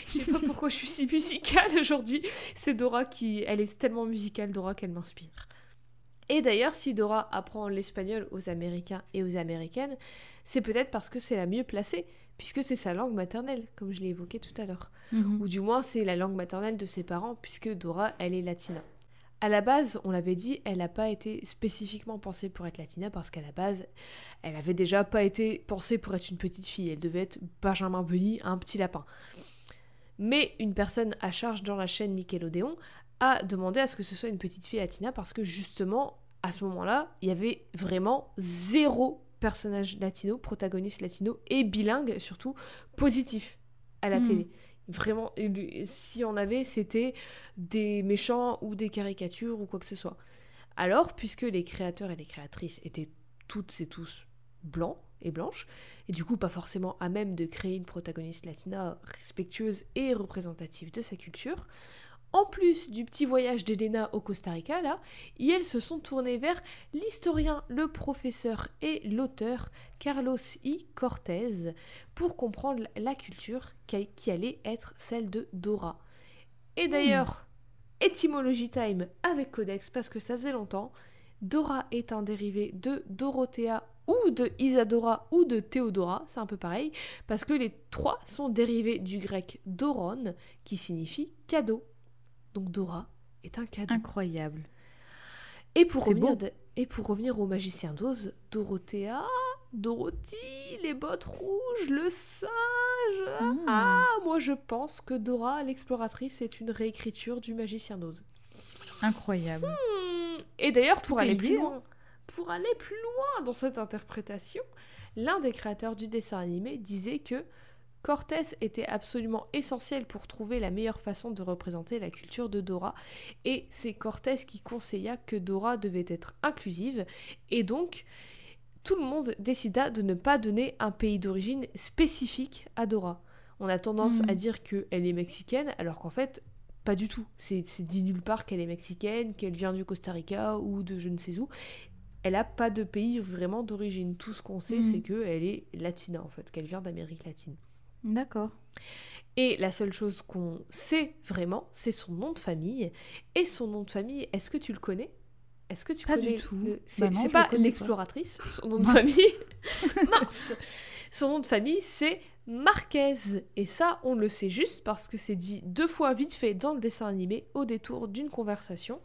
Je sais pas pourquoi je suis si musicale aujourd'hui. C'est Dora qui, elle est tellement musicale, Dora, qu'elle m'inspire. Et d'ailleurs, si Dora apprend l'espagnol aux Américains et aux Américaines, c'est peut-être parce que c'est la mieux placée, puisque c'est sa langue maternelle, comme je l'ai évoqué tout à l'heure Mhm. ou du moins c'est la langue maternelle de ses parents, puisque Dora, elle est latina. À la base, on l'avait dit, elle n'a pas été spécifiquement pensée pour être latina, parce qu'à la base, elle avait déjà pas été pensée pour être une petite fille, elle devait être Benjamin Bunny, un petit lapin. Mais une personne à charge dans la chaîne Nickelodeon a demandé à ce que ce soit une petite fille latina, parce que justement, à ce moment-là, il y avait vraiment zéro personnage latino, protagoniste latino, et bilingue surtout, positif à la Hmm. télé. Vraiment, si on avait, c'était des méchants ou des caricatures ou quoi que ce soit. Alors, puisque les créateurs et les créatrices étaient toutes et tous blancs et blanches, et du coup pas forcément à même de créer une protagoniste latina respectueuse et représentative de sa culture, en plus du petit voyage d'Elena au Costa Rica, là, et elles se sont tournées vers l'historien, le professeur et l'auteur Carlos I. Cortez pour comprendre la culture qui allait être celle de Dora. Et d'ailleurs, étymologie time avec Codex, parce que ça faisait longtemps, Dora est un dérivé de Dorothea ou de Isadora ou de Théodora, c'est un peu pareil, parce que les trois sont dérivés du grec doron, qui signifie cadeau. Donc Dora est un cadeau. Incroyable. Et pour, revenir de- et pour revenir au magicien d'Oz, Dorothea, Dorothy, les bottes rouges, le singe. Hmm. Ah, moi je pense que Dora, l'exploratrice, est une réécriture du magicien d'Oz. Incroyable. Hmm, Et d'ailleurs, pour aller plus hein. loin, pour aller plus loin dans cette interprétation, l'un des créateurs du dessin animé disait que Cortés était absolument essentiel pour trouver la meilleure façon de représenter la culture de Dora, et c'est Cortés qui conseilla que Dora devait être inclusive, et donc tout le monde décida de ne pas donner un pays d'origine spécifique à Dora. On a tendance Mhm. à dire qu'elle est mexicaine, alors qu'en fait, pas du tout. C'est dit nulle part qu'elle est mexicaine, qu'elle vient du Costa Rica ou de je ne sais où. Elle a pas de pays vraiment d'origine. Tout ce qu'on sait, Mhm. c'est qu'elle est latina, en fait, qu'elle vient d'Amérique latine. D'accord. Et la seule chose qu'on sait vraiment, c'est son nom de famille. Et son nom de famille, est-ce que tu le connais? Est-ce que tu Pas connais du tout. le- Bah C'est pas l'exploratrice, son nom de famille. <laughs> Mince Son nom de famille, c'est Marquez. Et ça, on le sait juste parce que c'est dit deux fois vite fait dans le dessin animé au détour d'une conversation.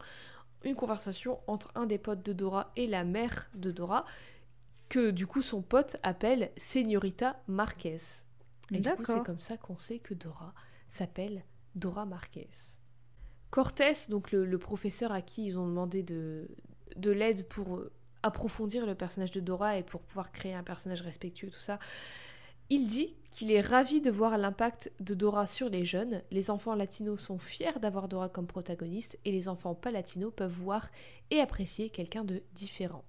Une conversation entre un des potes de Dora et la mère de Dora, que du coup son pote appelle Señorita Marquez. Et du coup, c'est comme ça qu'on sait que Dora s'appelle Dora Marquez. Cortés, donc le, le professeur à qui ils ont demandé de, de l'aide pour euh, approfondir le personnage de Dora et pour pouvoir créer un personnage respectueux, tout ça, il dit qu'il est ravi de voir l'impact de Dora sur les jeunes. Les enfants latinos sont fiers d'avoir Dora comme protagoniste et les enfants pas latinos peuvent voir et apprécier quelqu'un de différent.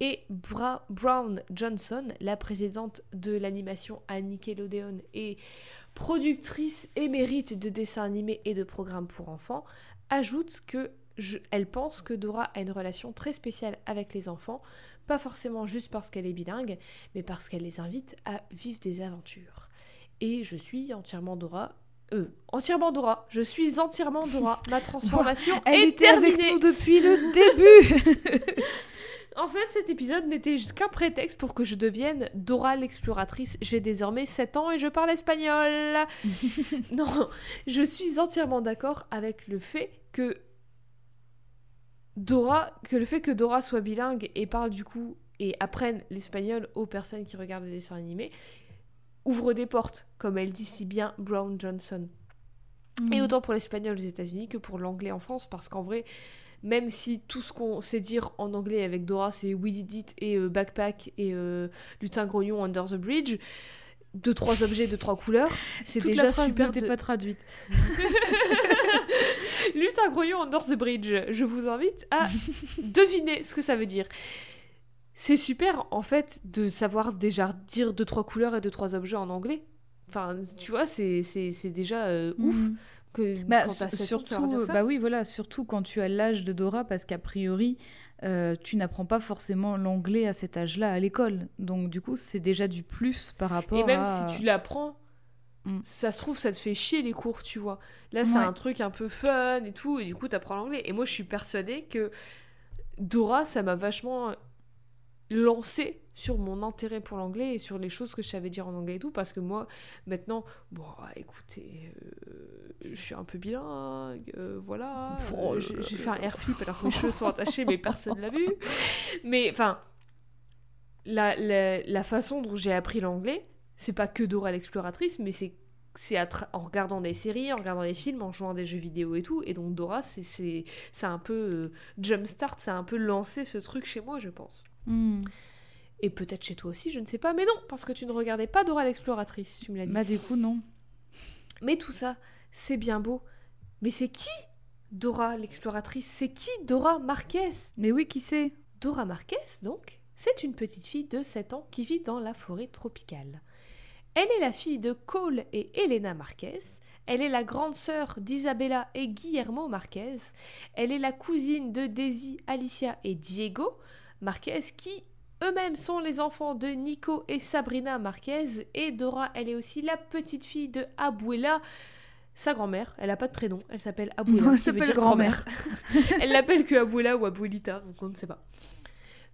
Et Bra- Brown Johnson, la présidente de l'animation à Nickelodeon et productrice émérite de dessins animés et de programmes pour enfants, ajoute que je- elle pense que Dora a une relation très spéciale avec les enfants, pas forcément juste parce qu'elle est bilingue, mais parce qu'elle les invite à vivre des aventures. Et je suis entièrement Dora. Euh, entièrement Dora. Je suis entièrement Dora. Ma <laughs> transformation Elle est était avec nous depuis le début. <laughs> En fait, cet épisode n'était qu'un prétexte pour que je devienne Dora l'exploratrice. J'ai désormais 7 ans et je parle espagnol. <laughs> non, je suis entièrement d'accord avec le fait que Dora, que le fait que Dora soit bilingue et parle du coup et apprenne l'espagnol aux personnes qui regardent les dessins animés ouvre des portes, comme elle dit si bien Brown Johnson. Et autant pour l'espagnol aux États-Unis que pour l'anglais en France, parce qu'en vrai, même si tout ce qu'on sait dire en anglais avec Dora, c'est We Did It et euh, Backpack et euh, Lutin Grognon Under the Bridge, deux trois objets de trois couleurs, c'est déjà la phrase super. de- pas traduite. <laughs> Lutin Grognon Under the Bridge, je vous invite à <laughs> deviner ce que ça veut dire. C'est super en fait de savoir déjà dire deux trois couleurs et deux trois objets en anglais. Enfin, tu vois, c'est déjà euh, ouf Mhm. Que Bah, quand t'as su- 7 ans de savoir surtout, ça. bah oui, voilà, surtout quand tu as l'âge de Dora, parce qu'a priori, euh, tu n'apprends pas forcément l'anglais à cet âge-là à l'école. Donc, du coup, c'est déjà du plus par rapport Et même à... si tu l'apprends, Mm. ça se trouve, ça te fait chier les cours, tu vois. Là, c'est Ouais. un truc un peu fun et tout, et du coup, t'apprends l'anglais. Et moi, je suis persuadée que Dora, ça m'a vachement lancé sur mon intérêt pour l'anglais et sur les choses que je savais dire en anglais et tout, parce que moi, maintenant, bon, écoutez, euh, je suis un peu bilingue, euh, voilà. Euh, j'ai fait un air flip alors que mes cheveux sont attachés, mais personne l'a vu. Mais, enfin, la, la, la façon dont j'ai appris l'anglais, c'est pas que Dora l'exploratrice, mais c'est c'est en regardant des séries, en regardant des films, en jouant à des jeux vidéo et tout. Et donc Dora, c'est c'est c'est un peu euh, jumpstart, ça a un peu lancé ce truc chez moi, je pense. Hmm. Et peut-être chez toi aussi, je ne sais pas. Mais non, parce que tu ne regardais pas Dora l'exploratrice, tu me l'as dit. Bah, du coup, non. Mais tout ça, c'est bien beau. Mais c'est qui Dora l'exploratrice? C'est qui Dora Marquez? Mais oui, qui sait Dora Marquez, donc, c'est une petite fille de 7 ans qui vit dans la forêt tropicale. Elle est la fille de Cole et Elena Marquez. Elle est la grande sœur d'Isabella et Guillermo Marquez. Elle est la cousine de Daisy, Alicia et Diego Marquez qui eux-mêmes sont les enfants de Nico et Sabrina Marquez. Et Dora, elle est aussi la petite fille de Abuela, sa grand-mère. Elle n'a pas de prénom, elle s'appelle Abuela. Elle s'appelle grand-mère. elle l'appelle que Abuela ou Abuelita, donc on ne sait pas.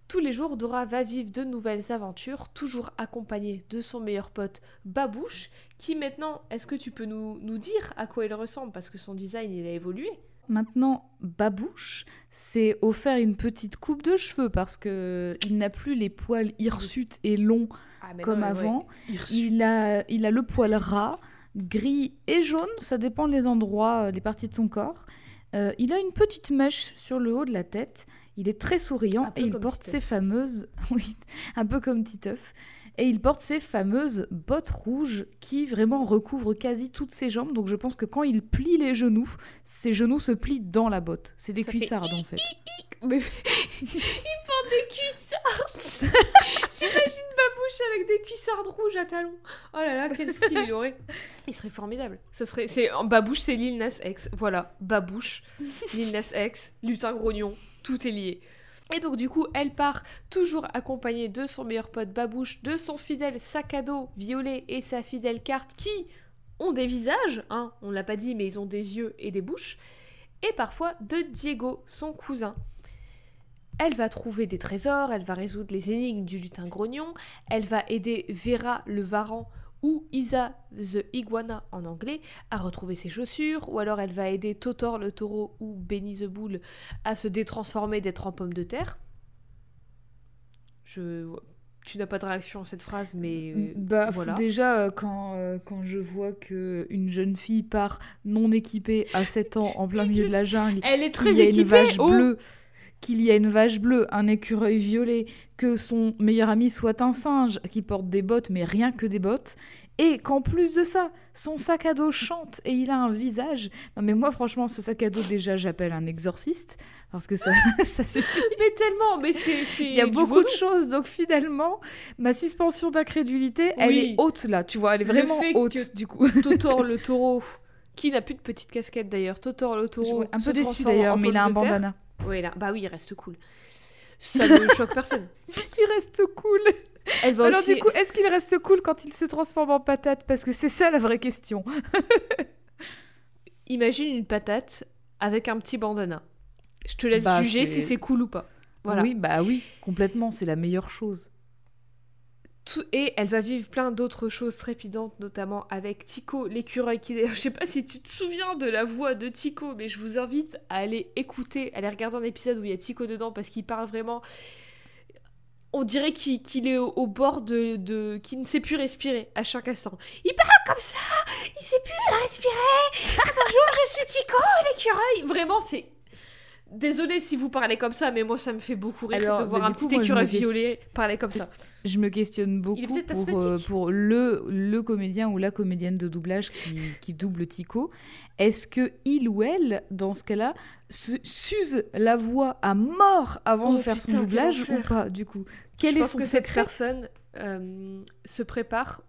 Tous les jours, Dora va vivre de nouvelles aventures, toujours accompagnée de son meilleur pote Babouche, qui maintenant, est-ce que tu peux nous, nous dire à quoi il ressemble? Parce que son design, il a évolué. Maintenant, Babouche s'est offert une petite coupe de cheveux parce que il n'a plus les poils hirsutes et longs Ah, comme avant. Il a, il a le poil ras, gris et jaune, ça dépend des endroits, euh, des parties de son corps. Euh, il a une petite mèche sur le haut de la tête. Il est très souriant et il porte Titeuf. ses fameuses, <laughs> oui, un peu comme Titeuf. Et il porte ses fameuses bottes rouges qui vraiment recouvrent quasi toutes ses jambes. Donc je pense que quand il plie les genoux, ses genoux se plient dans la botte. C'est des Ça fait cuissardes en fait. Mais <laughs> il porte des cuissardes <laughs> J'imagine Babouche avec des cuissardes rouges à talons. Oh là là, quel style il aurait Il serait formidable. Ça serait, c'est, en Babouche, c'est Lil Nas X. Voilà, Babouche, Lil Nas X, Lutin Grognon, tout est lié. Et donc du coup, elle part toujours accompagnée de son meilleur pote Babouche, de son fidèle sac à dos violet et sa fidèle carte qui ont des visages, hein, on l'a pas dit, mais ils ont des yeux et des bouches, et parfois de Diego, son cousin. Elle va trouver des trésors, elle va résoudre les énigmes du lutin grognon, elle va aider Vera le varan ou Isa the iguana en anglais à retrouver ses chaussures, ou alors elle va aider Totor le taureau ou Benny the bull à se détransformer d'être en pomme de terre. Je tu n'as pas de réaction à cette phrase, mais euh, Bah, voilà. Déjà, euh, quand, euh, quand je vois que une jeune fille part non équipée à 7 ans <laughs> en plein milieu de la jungle, Elle est très y a équipée. une vache oh. Qu'il y a une vache bleue, un écureuil violet, que son meilleur ami soit un singe qui porte des bottes, mais rien que des bottes, et qu'en plus de ça, son sac à dos chante et il a un visage. Non mais moi franchement, ce sac à dos déjà j'appelle un exorciste parce que ça, <laughs> ça suffit. Mais tellement, mais c'est. Il y a beaucoup de choses, donc finalement, ma suspension d'incrédulité, elle Oui. est haute là, tu vois, elle est Le vraiment fait haute que- du coup. Totor <laughs> le taureau, qui n'a plus de petite casquette d'ailleurs. Totor le taureau. un peu déçu d'ailleurs, mais il a un terre. Oui, là. Bah oui, il reste cool. Ça ne choque personne. <laughs> Il reste cool. Elle va Alors aussi. du coup, est-ce qu'il reste cool quand il se transforme en patate? Parce que c'est ça la vraie question. <laughs> Imagine une patate avec un petit bandana. Je te laisse Bah, juger si c'est cool ou pas. Voilà. Oui, bah oui, complètement, c'est la meilleure chose. Et elle va vivre plein d'autres choses trépidantes, notamment avec Tico, l'écureuil, qui <laughs> je sais pas si tu te souviens de la voix de Tico, mais je vous invite à aller écouter, à aller regarder un épisode où il y a Tico dedans, parce qu'il parle vraiment... On dirait qu'il est au, bord de, de... qu'il ne sait plus respirer à chaque instant. Il parle comme ça Il sait plus respirer Ah bonjour, je suis Tico, l'écureuil Vraiment, c'est... Désolée si vous parlez comme ça, mais moi ça me fait beaucoup rire Alors, de voir un coup, petit écureuil violet parler comme ça. Je me questionne beaucoup pour, euh, pour le, le comédien ou la comédienne de doublage qui, qui double Tico. Est-ce que il ou elle, dans ce cas-là, se- s'use la voix à mort avant Oh, de faire son putain, doublage ou pas, du coup? Quel je est pense son que cette personne euh, se prépare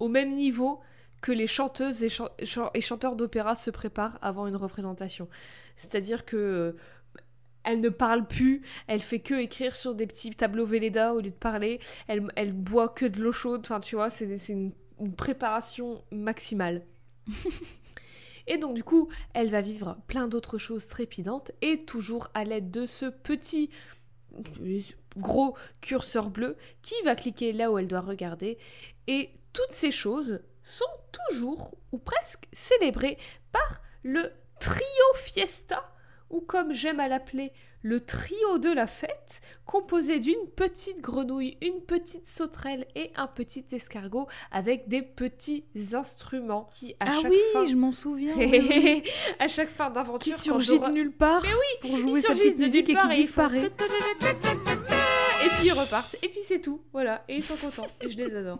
au même niveau que les chanteuses et, chan- chan- et chanteurs d'opéra se préparent avant une représentation. C'est-à-dire que euh, elle ne parle plus, elle fait que écrire sur des petits tableaux Velleda au lieu de parler, elle, boit que de l'eau chaude, enfin tu vois, c'est une, une préparation maximale. <laughs> Et donc du coup, elle va vivre plein d'autres choses trépidantes et toujours à l'aide de ce petit gros curseur bleu qui va cliquer là où elle doit regarder. Et toutes ces choses sont toujours ou presque célébrées par le trio fiesta, ou comme j'aime à l'appeler, le trio de la fête, composé d'une petite grenouille, une petite sauterelle et un petit escargot avec des petits instruments qui à Ah chaque oui, fin... je m'en souviens. <laughs> oui, à chaque fin d'aventure, qui surgit de nulle part oui, pour jouer sa petite de musique et qui disparaît. Et puis ils repartent. Et puis c'est tout. Voilà. Et ils sont contents. Et je les adore.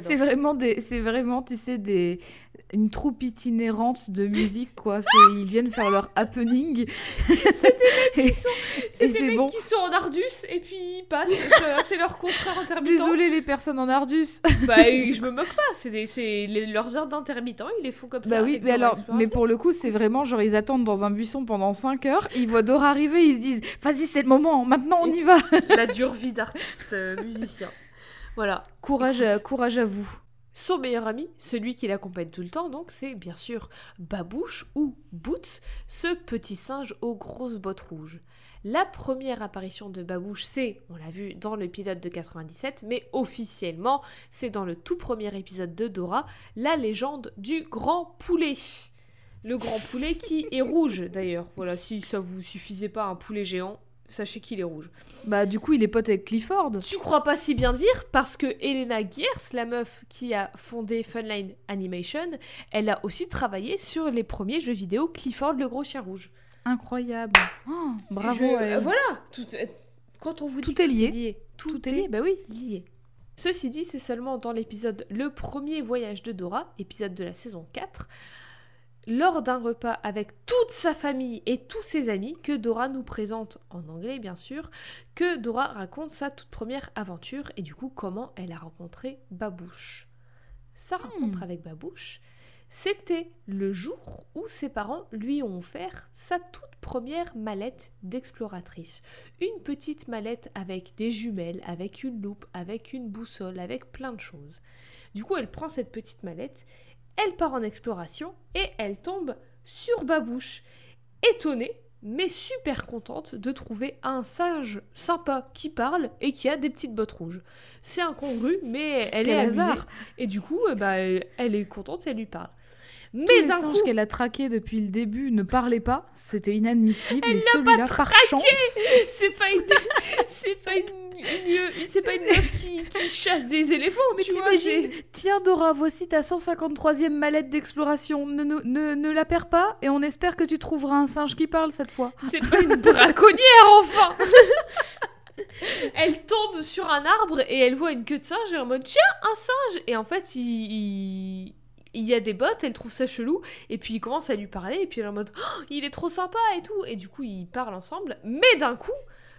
C'est vraiment des, c'est vraiment, tu sais, des, une troupe itinérante de musique, quoi. C'est, ils viennent faire leur happening. Ils sont- C'est et des c'est mecs bon. qui sont en Ardus et puis ils passent. C'est- C'est leur contraire intermittent. Désolée les personnes en Ardus. Bah, je me moque pas. C'est des- c'est les- leurs heures d'intermittent. Ils les font comme ça. Bah oui, mais alors, mais pour le coup, c'est vraiment genre ils attendent dans un buisson pendant 5 heures, ils voient Dora arriver, ils se disent vas-y c'est le moment, maintenant on y va. La dure vie d'artiste euh, musicien. Voilà. Courage, à, Écoute. courage à vous. Son meilleur ami, celui qui l'accompagne tout le temps, donc c'est bien sûr Babouche ou Boots, ce petit singe aux grosses bottes rouges. La première apparition de Babouche, c'est, on l'a vu dans le pilote de 97, mais officiellement, c'est dans le tout premier épisode de Dora, la légende du grand poulet. Le grand poulet qui est rouge d'ailleurs. Voilà, si ça vous suffisait pas un poulet géant, sachez qu'il est rouge. Bah du coup il est pote avec Clifford. Tu crois pas si bien dire parce que Elena Gears, la meuf qui a fondé Funline Animation, elle a aussi travaillé sur les premiers jeux vidéo Clifford le gros chien rouge. Incroyable. Oh, bravo. Je- à elle. voilà, tout, euh, quand on vous dit Tout est que lié. tout, Tout est lié, bah oui. lié. Ceci dit, c'est seulement dans l'épisode Le premier voyage de Dora, épisode de la saison 4, lors d'un repas avec toute sa famille et tous ses amis, que Dora nous présente, en anglais bien sûr, que Dora raconte sa toute première aventure et du coup comment elle a rencontré Babouche. Sa rencontre Hmm. avec Babouche, c'était le jour où ses parents lui ont offert sa toute première mallette d'exploratrice. Une petite mallette avec des jumelles, avec une loupe, avec une boussole, avec plein de choses. Du coup, elle prend cette petite mallette, elle part en exploration et elle tombe sur Babouche, étonnée mais super contente de trouver un singe sympa qui parle et qui a des petites bottes rouges. C'est incongru, mais elle Quel est amusée. hasard. Et du coup, bah, elle, elle est contente et elle lui parle. Tous Mais les d'un singes coup, qu'elle a traqués depuis le début ne parlaient pas, c'était inadmissible. et celui-là, par chance, <laughs> c'est pas une, <laughs> c'est pas une <laughs> c'est pas une meuf qui, qui chasse des éléphants, Mais tu vois. t'imagines Tiens Dora, voici ta 153e mallette d'exploration. Ne, ne, ne, ne la perds pas et on espère que tu trouveras un singe qui parle cette fois. C'est pas une braconnière, enfin <laughs> Elle tombe sur un arbre et elle voit une queue de singe et en mode tiens, un singe Et en fait, il, il, il y a des bottes, elle trouve ça chelou et puis il commence à lui parler et puis elle est en mode Oh, il est trop sympa et tout. Et du coup, ils parlent ensemble. Mais d'un coup,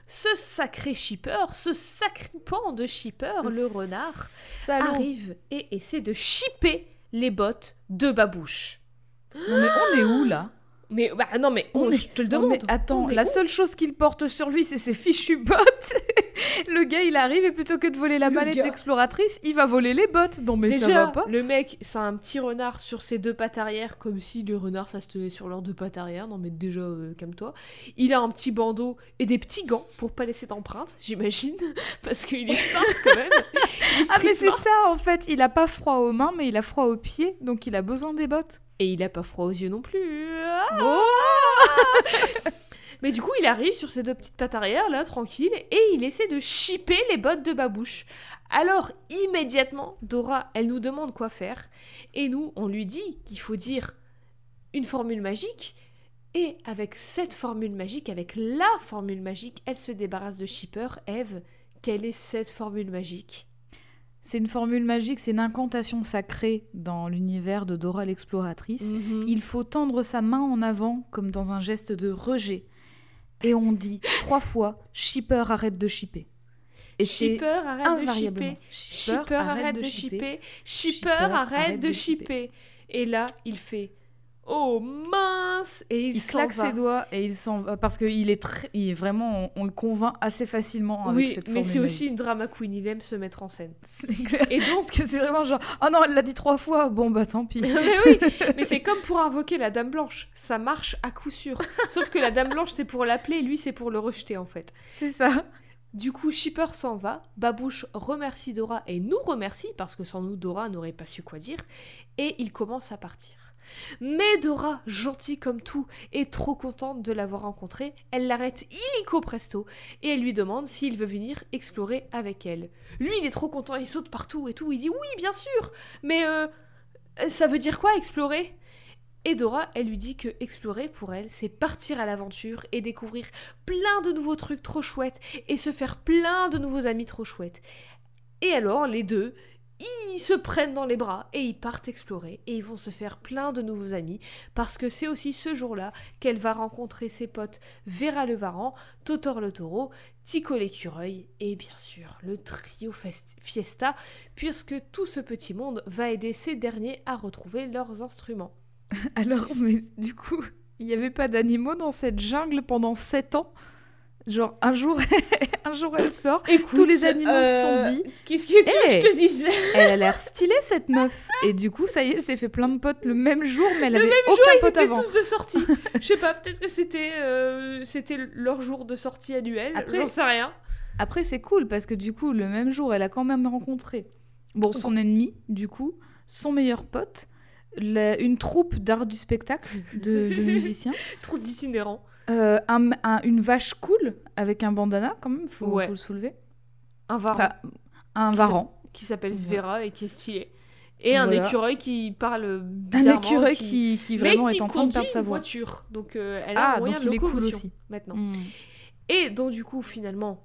ce sacré shipper, ce sacripant de shipper, Ce le renard, arrive et essaie de shipper les bottes de Babouche. Non, mais on est où là? Mais bah, non, mais On je te le demande. mais attends, la seule chose qu'il porte sur lui, c'est ses fichues bottes. <laughs> le gars, il arrive et plutôt que de voler la Le mallette d'exploratrice, il va voler les bottes. Non, mais ça Déjà, va pas. le mec, c'est un petit renard sur ses deux pattes arrière, comme si les renards ça se tenaient sur leurs deux pattes arrière. Non, mais déjà, euh, calme-toi. Il a un petit bandeau et des petits gants pour pas laisser d'empreinte, j'imagine, <laughs> parce qu'il est smart quand même. Ah, mais c'est ça en fait. Il a pas froid aux mains, mais il a froid aux pieds, donc il a besoin des bottes. Et il a pas froid aux yeux non plus. Ah Oh <laughs> Mais du coup, il arrive sur ses deux petites pattes arrière, là, tranquille, et il essaie de chipper les bottes de babouche. Alors, immédiatement, Dora, elle nous demande quoi faire, et nous, on lui dit qu'il faut dire une formule magique, et avec cette formule magique, avec la formule magique, elle se débarrasse de Shipper. Eve, quelle est cette formule magique? C'est une formule magique, c'est une incantation sacrée dans l'univers de Dora l'exploratrice. Mhm. Il faut tendre sa main en avant comme dans un geste de rejet. Et on dit trois fois Shipper arrête de shipper. Et Shipper, arrête de shipper. Shipper, arrête de shipper. Shipper, arrête de shipper. Et là, il fait Oh mince Et il, claque va. ses doigts et il s'en va parce qu'il est très, il est vraiment, on, on le convainc assez facilement avec Oui, cette mais c'est aussi une drama queen, il aime se mettre en scène. clair. Et donc, Parce que c'est vraiment genre, oh non, elle l'a dit trois fois, bon bah tant pis. <laughs> mais oui, <laughs> mais c'est comme pour invoquer la Dame Blanche, ça marche à coup sûr. Sauf que la Dame Blanche, c'est pour l'appeler, lui, c'est pour le rejeter en fait. C'est ça. Du coup, Shipper s'en va, Babouche remercie Dora et nous remercie, parce que sans nous, Dora n'aurait pas su quoi dire, et il commence à partir. Mais Dora, gentille comme tout, est trop contente de l'avoir rencontré, elle l'arrête illico presto, et elle lui demande s'il veut venir explorer avec elle. Lui, il est trop content, il saute partout et tout, il dit oui, bien sûr, mais euh, ça veut dire quoi, explorer? Et Dora, elle lui dit que explorer pour elle, c'est partir à l'aventure et découvrir plein de nouveaux trucs trop chouettes et se faire plein de nouveaux amis trop chouettes. Et alors, les deux, ils se prennent dans les bras et ils partent explorer et ils vont se faire plein de nouveaux amis parce que c'est aussi ce jour-là qu'elle va rencontrer ses potes Vera le Varan, Totor le Taureau, Tico l'écureuil et bien sûr le trio Fiesta puisque tout ce petit monde va aider ces derniers à retrouver leurs instruments. <laughs> Alors, mais du coup, il n'y avait pas d'animaux dans cette jungle pendant sept ans? Genre, un jour, <laughs> un jour elle sort, Écoute, tous les animaux se euh, sont dit Qu'est-ce que tu veux que Hey je te dise? elle a l'air stylée cette meuf. Et du coup, ça y est, elle s'est fait plein de potes le même jour, mais elle Le avait même aucun jour, ils pote avant. tous de sortie. Je sais pas, peut-être que c'était euh, c'était leur jour de sortie annuel. Après- J'en sais rien. Après, c'est cool parce que du coup, le même jour, elle a quand même rencontré bon, son ennemi, du coup, son meilleur pote, la- une troupe d'art du spectacle de, de <laughs> musiciens, Trop d'itinérants. Euh, un- un- une vache cool avec un bandana, quand même, faut, Ouais. faut le soulever. Un varan Enfin, un Qui varan. qui s'appelle. Svera et qui est stylé. Et un Voilà. écureuil qui parle Un bizarrement. écureuil qui, qui vraiment qui est en train de perdre sa voix. voiture. Donc euh, elle a Ah, un moyen donc de il est cool aussi. maintenant. Mm. Et donc du coup, finalement,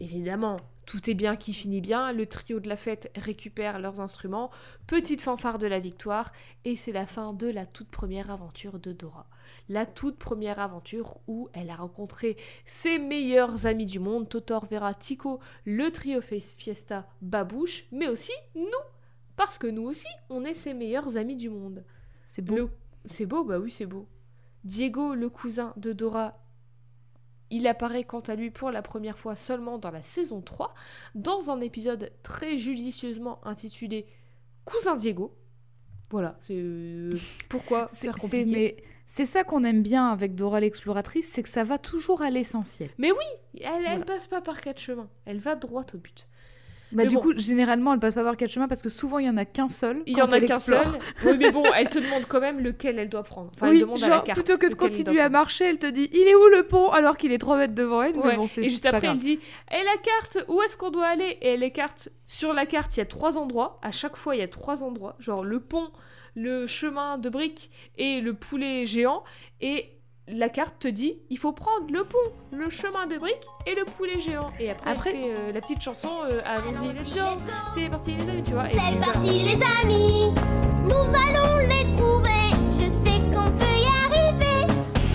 évidemment, tout est bien qui finit bien. Le trio de la fête récupère leurs instruments. Petite fanfare de la victoire. Et c'est la fin de la toute première aventure de Dora. La toute première aventure où elle a rencontré ses meilleurs amis du monde, Totor, Vera, Tico, le trio Fiesta, Babouche, mais aussi nous. Parce que nous aussi, on est ses meilleurs amis du monde. C'est beau. Le- C'est beau, bah oui, c'est beau. Diego, le cousin de Dora, il apparaît quant à lui pour la première fois seulement dans la saison 3, dans un épisode très judicieusement intitulé Cousin Diego. Voilà, c'est euh, pourquoi <laughs> faire compliqué. mais c'est ça qu'on aime bien avec Dora l'exploratrice, c'est que ça va toujours à l'essentiel. Elle, elle Voilà. passe pas par quatre chemins, elle va droit au but. Bah, Mais du bon. coup, généralement, elle passe pas par quatre chemins parce que souvent, il y en a qu'un seul. Il y en a elle qu'un seul. Oui, mais bon, elle te demande quand même lequel elle doit prendre. Enfin, elle oui, demande genre, à la carte. plutôt que de continuer à marcher, elle te dit il est où le pont? Alors qu'il est 3 mètres devant elle. Ouais. Mais bon, Et juste après, grave. elle dit Et la carte, où est-ce qu'on doit aller? Et elle écarte. Sur la carte, il y a trois endroits. À chaque fois, il y a trois endroits. Genre le pont, le chemin de briques et le poulet géant. Et la carte te dit Il faut prendre le pont, le chemin de briques et le poulet géant. Et après, Après- elle fait euh, la petite chanson euh, Allons-y, let's go C'est parti, les amis, tu vois. C'est voilà. parti les amis, nous allons les trouver. Je sais qu'on peut y arriver.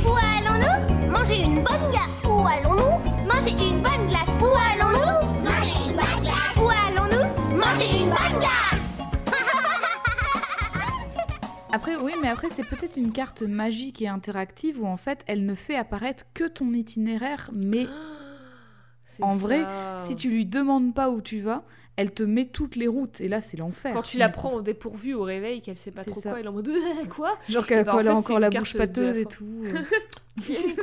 Où allons-nous Manger une bonne glace? Où allons-nous Manger une bonne glace? Où allons-nous Manger une bonne glace? Où allons-nous Manger une bonne glace? Après, oui, mais après, c'est peut-être une carte magique et interactive où en fait, elle ne fait apparaître que ton itinéraire, mais C'est En vrai, si tu lui demandes pas où tu vas, elle te met toutes les routes et là, c'est l'enfer. Quand tu la prends au dépourvu au réveil, qu'elle sait pas trop ça. quoi, elle est en mode <laughs> quoi? Genre qu'elle bah, en a fait, encore la bouche pâteuse et tout. <laughs> euh.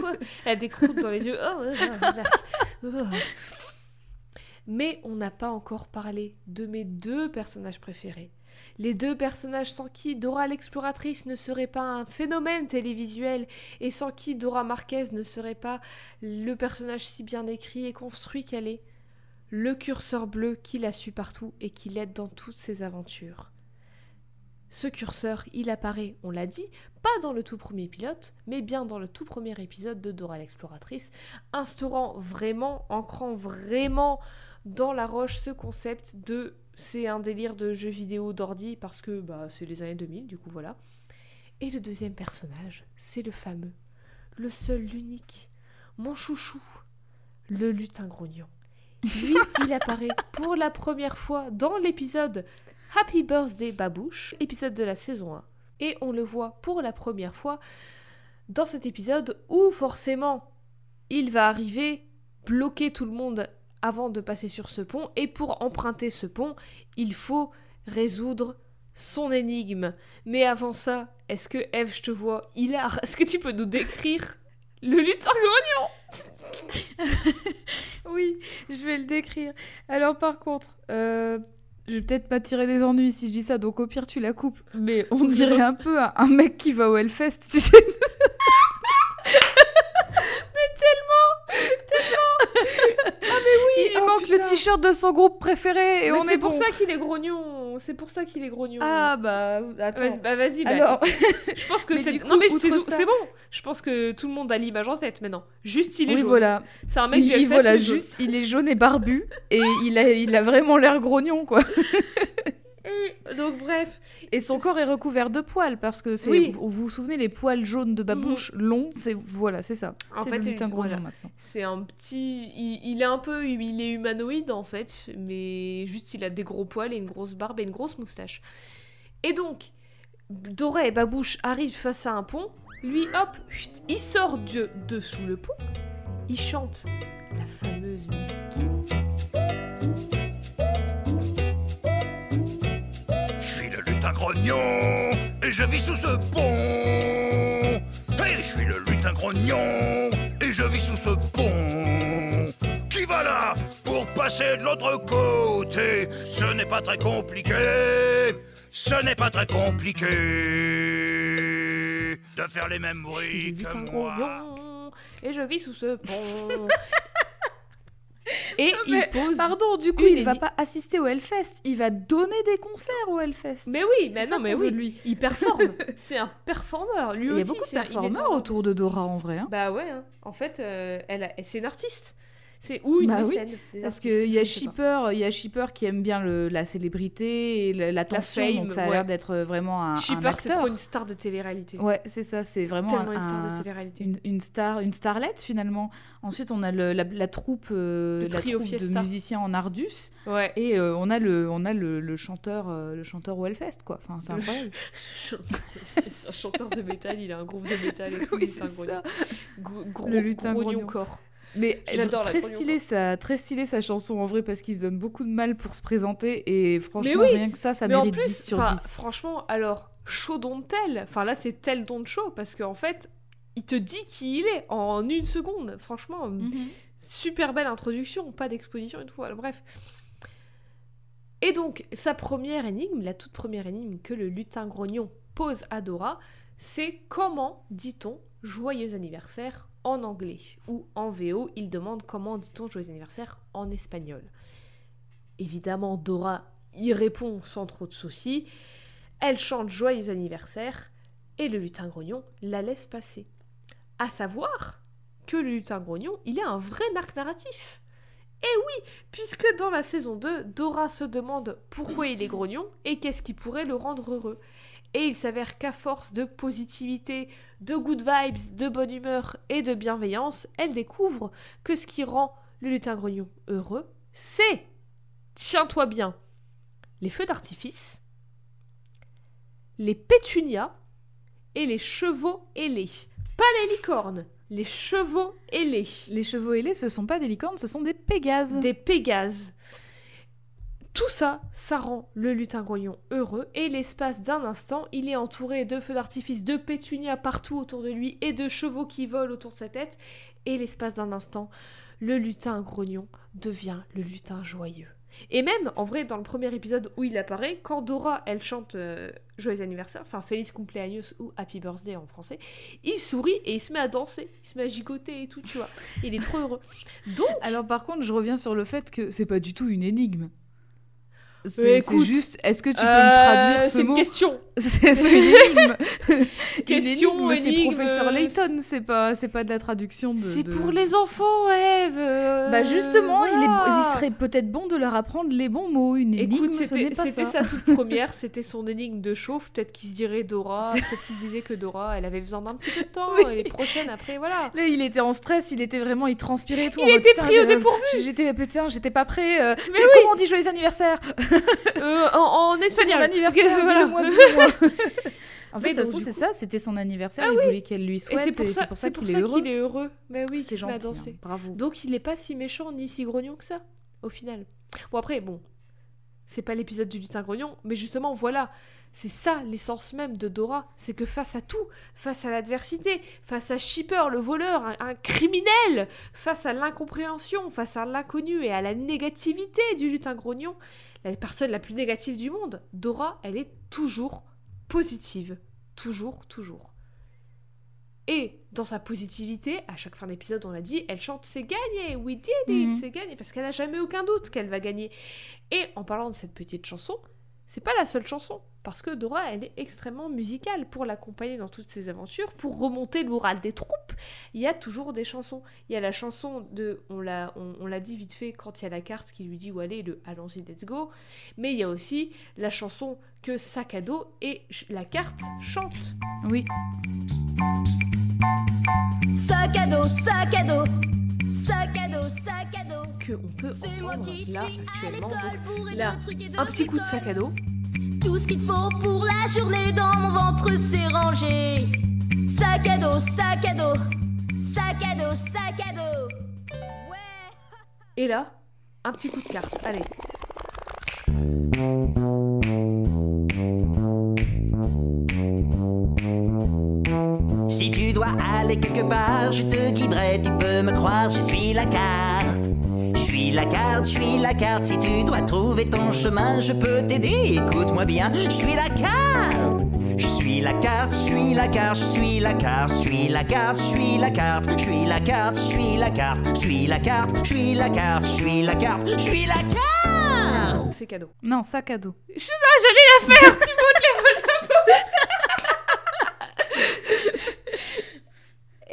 Quoi? Elle a des croûtes dans les yeux. Oh, ouais, ouais. Mais on n'a pas encore parlé de mes deux personnages préférés. Les deux personnages sans qui Dora l'exploratrice ne serait pas un phénomène télévisuel et sans qui Dora Marquez ne serait pas le personnage si bien écrit et construit qu'elle est. Le curseur bleu qui la suit partout et qui l'aide dans toutes ses aventures. Ce curseur, il apparaît, on l'a dit, pas dans le tout premier pilote, mais bien dans le tout premier épisode de Dora l'exploratrice, instaurant vraiment, ancrant vraiment dans la roche ce concept de c'est un délire de jeu vidéo d'ordi parce que bah, c'est les années 2000, du coup voilà. Et le deuxième personnage, c'est le fameux, le seul, l'unique, mon chouchou, le lutin grognon. Lui, <laughs> il apparaît pour la première fois dans l'épisode Happy Birthday Babouche, épisode de la saison 1. Et on le voit pour la première fois dans cet épisode où forcément il va arriver, bloquer tout le monde avant de passer sur ce pont. Et pour emprunter ce pont, il faut résoudre son énigme. Mais avant ça, est-ce que Eve, je te vois hilar, est-ce que tu peux nous décrire <laughs> le lutin grognon? <laughs> Oui, je vais le décrire. Alors par contre, euh, je vais peut-être pas tirer des ennuis si je dis ça, donc au pire tu la coupes. Mais on dirait un peu un, un mec qui va au Hellfest, tu sais. <laughs> Il, il oh, manque putain. le t-shirt de son groupe préféré et Mais on c'est est pour bon. ça qu'il est grognon. C'est pour ça qu'il est grognon. Ah bah attends. bah vas-y. bah, Alors, <laughs> je pense que c'est non mais c'est ça- bon. Je pense que tout le monde a l'image en tête maintenant. Juste il est oui jaune. voilà, C'est un mec il, Hellfest, voilà juste, il est jaune et barbu et il a, il a vraiment l'air grognon quoi. <laughs> Donc bref, Et son corps est recouvert de poils parce que c'est, Oui. vous, vous souvenez les poils jaunes de babouche longs, c'est voilà c'est ça. En c'est fait, voilà. maintenant. c'est un petit. Il, il est un peu. Il est humanoïde en fait, mais juste il a des gros poils et une grosse barbe et une grosse moustache. Et donc, Dora et Babouche arrivent face à un pont. Lui, hop, il sort de, de sous le pont. Il chante la fameuse musique. Grognon et je vis sous ce pont. Et je suis le lutin grognon et je vis sous ce pont. Qui va là pour passer de l'autre côté? Ce n'est pas très compliqué. Ce n'est pas très compliqué de faire les mêmes bruits que moi. grognon et je vis sous ce pont. <laughs> <laughs> et il pose. Pardon, du coup, il va pas assister au Hellfest, il va donner des concerts au Hellfest. Mais oui, mais non, mais oui, lui. il performe. <laughs> c'est un performeur. Lui il y a aussi, beaucoup de performeurs autour de Dora en vrai. hein. Bah ouais, hein. en fait, euh, elle, a- c'est une artiste. C'est ou une Bah mécène. Parce qu'il y a. Shipper, il y a Shipper qui aime bien le- la célébrité et l'attention, fame, donc ça a ouais. l'air d'être vraiment un, Shipper, c'est trop une star de télé-réalité. Ouais, c'est ça, c'est vraiment Tellement un- une star de un- télé-réalité. une, une star, une starlette finalement. Ensuite, on a le- la, la troupe, euh, Le la trio troupe de musiciens en Ardus, Ouais. et euh, on a le, on a le, le chanteur, euh, le chanteur au Hellfest quoi. Enfin, c'est incroyable. un chanteur de métal, il a un groupe de métal et <laughs> tout. Oui, lutin c'est ça. Gros- gros- Le lutin grognon. corps. Mais J'adore très stylé, sa, très stylé sa chanson en vrai parce qu'il se donne beaucoup de mal pour se présenter et franchement oui, rien que ça, ça Mais en mérite plus, 10 sur enfin, 10. franchement, alors, chaud don't tell. Enfin là, c'est tel don't show parce qu'en fait, il te dit qui il est en une seconde. Franchement, Mhm. super belle introduction, pas d'exposition et tout. Alors, bref. Et donc, sa première énigme, la toute première énigme que le lutin grognon pose à Dora, c'est comment dit-on joyeux anniversaire en anglais Ou en VO, il demande comment dit-on joyeux anniversaire en espagnol. Évidemment, Dora y répond sans trop de soucis. Elle chante joyeux anniversaire et le lutin grognon la laisse passer. À savoir que le lutin grognon, il a un vrai arc narratif. Et oui, puisque dans la saison 2, Dora se demande pourquoi il est grognon et qu'est-ce qui pourrait le rendre heureux. Et il s'avère qu'à force de positivité, de good vibes, de bonne humeur et de bienveillance, elle découvre que ce qui rend le lutin grognon heureux, c'est, tiens-toi bien, les feux d'artifice, les pétunias et les chevaux ailés. Pas les licornes, les chevaux ailés. Les chevaux ailés, ce sont pas des licornes, ce sont des pégases. Des pégases. Tout ça, ça rend le lutin grognon heureux et l'espace d'un instant, il est entouré de feux d'artifice, de pétunias partout autour de lui et de chevaux qui volent autour de sa tête. Et l'espace d'un instant, le lutin grognon devient le lutin joyeux. Et même, en vrai, dans le premier épisode où il apparaît, quand Dora, elle chante euh, Joyeux anniversaire, enfin Feliz cumpleaños ou Happy Birthday en français, il sourit et il se met à danser, il se met à gigoter et tout, tu vois. Il est trop heureux. <laughs> Donc, Alors par contre, je reviens sur le fait que c'est pas du tout une énigme. C'est écoute, juste, est-ce que tu peux euh, me traduire ce c'est une mot question. <laughs> C'est une énigme. <laughs> Question, une énigme, c'est professeur euh, Layton, c'est pas, c'est pas de la traduction de. C'est de- pour les enfants, Eve. euh, Bah justement, il, est, voilà. il serait peut-être bon de leur apprendre les bons mots. Une énigme, Écoute, ce n'est c'était c'était sa toute première, <laughs> c'était son énigme de chauffe. Peut-être qu'il se dirait Dora, peut-être qu'il se disait que Dora, elle avait besoin d'un petit peu de temps. Oui. Et les prochaines, après, voilà. Là, il était en stress, il était vraiment, il transpirait et tout. Il en mode, était Putain, pris au dépourvu. J'étais, putain, j'étais pas prêt. euh, c'est oui. comment on dit joyeux anniversaire? <laughs> Euh, en, espagnol. mon anniversaire, <laughs> Voilà. dis-le-moi, dis-le-moi. En fait, de toute façon, c'est coup- ça, c'était son anniversaire, Ah il oui. voulait qu'elle lui Et souhaite, c'est pour ça, c'est pour ça qu'il est est heureux. Mais oui, c'est gentil, danser. hein, bravo. Donc il n'est pas si méchant ni si grognon que ça, au final. Bon après, bon, c'est pas l'épisode du lutin grognon, mais justement voilà, c'est ça l'essence même de Dora, c'est que face à tout, face à l'adversité, face à Shipper le voleur, un, un criminel, face à l'incompréhension, face à l'inconnu et à la négativité du lutin grognon, la personne la plus négative du monde, Dora, elle est toujours positive, toujours, toujours. Et dans sa positivité, à chaque fin d'épisode, on l'a dit, elle chante c'est gagné, we did it, Mhm. c'est gagné, parce qu'elle n'a jamais aucun doute qu'elle va gagner. Et en parlant de cette petite chanson, c'est pas la seule chanson, parce que Dora, elle est extrêmement musicale pour l'accompagner dans toutes ses aventures, pour remonter le moral des troupes. Il y a toujours des chansons. Il y a la chanson de, on l'a, on, on l'a dit vite fait quand il y a la carte qui lui dit où aller, le allons-y, let's go. Mais il y a aussi la chanson que Sac à dos et la carte chante. Oui, Sac à dos, sac à dos, sac à dos, sac à dos. Que on peut C'est moi entendre qui là suis à actuellement. l'école Donc, pour là, un petit coup de sac à dos. Tout ce qu'il te faut pour la journée dans mon ventre c'est rangé. Sac à dos, sac à dos, sac à dos, sac à dos. Ouais. <laughs> Et là, un petit coup de carte. Allez. Si tu dois aller quelque part, je te guiderai, tu peux me croire, je suis la carte. Je suis la carte, je suis la carte, si tu dois trouver ton chemin, je peux t'aider, écoute-moi bien, je suis la carte. Je suis la carte, je suis la carte, je suis la carte, je suis la carte, je suis la carte, je suis la carte, je suis la carte, je suis la carte, je suis la carte, je suis la carte, je suis la carte. C'est cadeau. non, sac à dos. Je, ah, j'allais la faire, tu montes les mots de la bouche.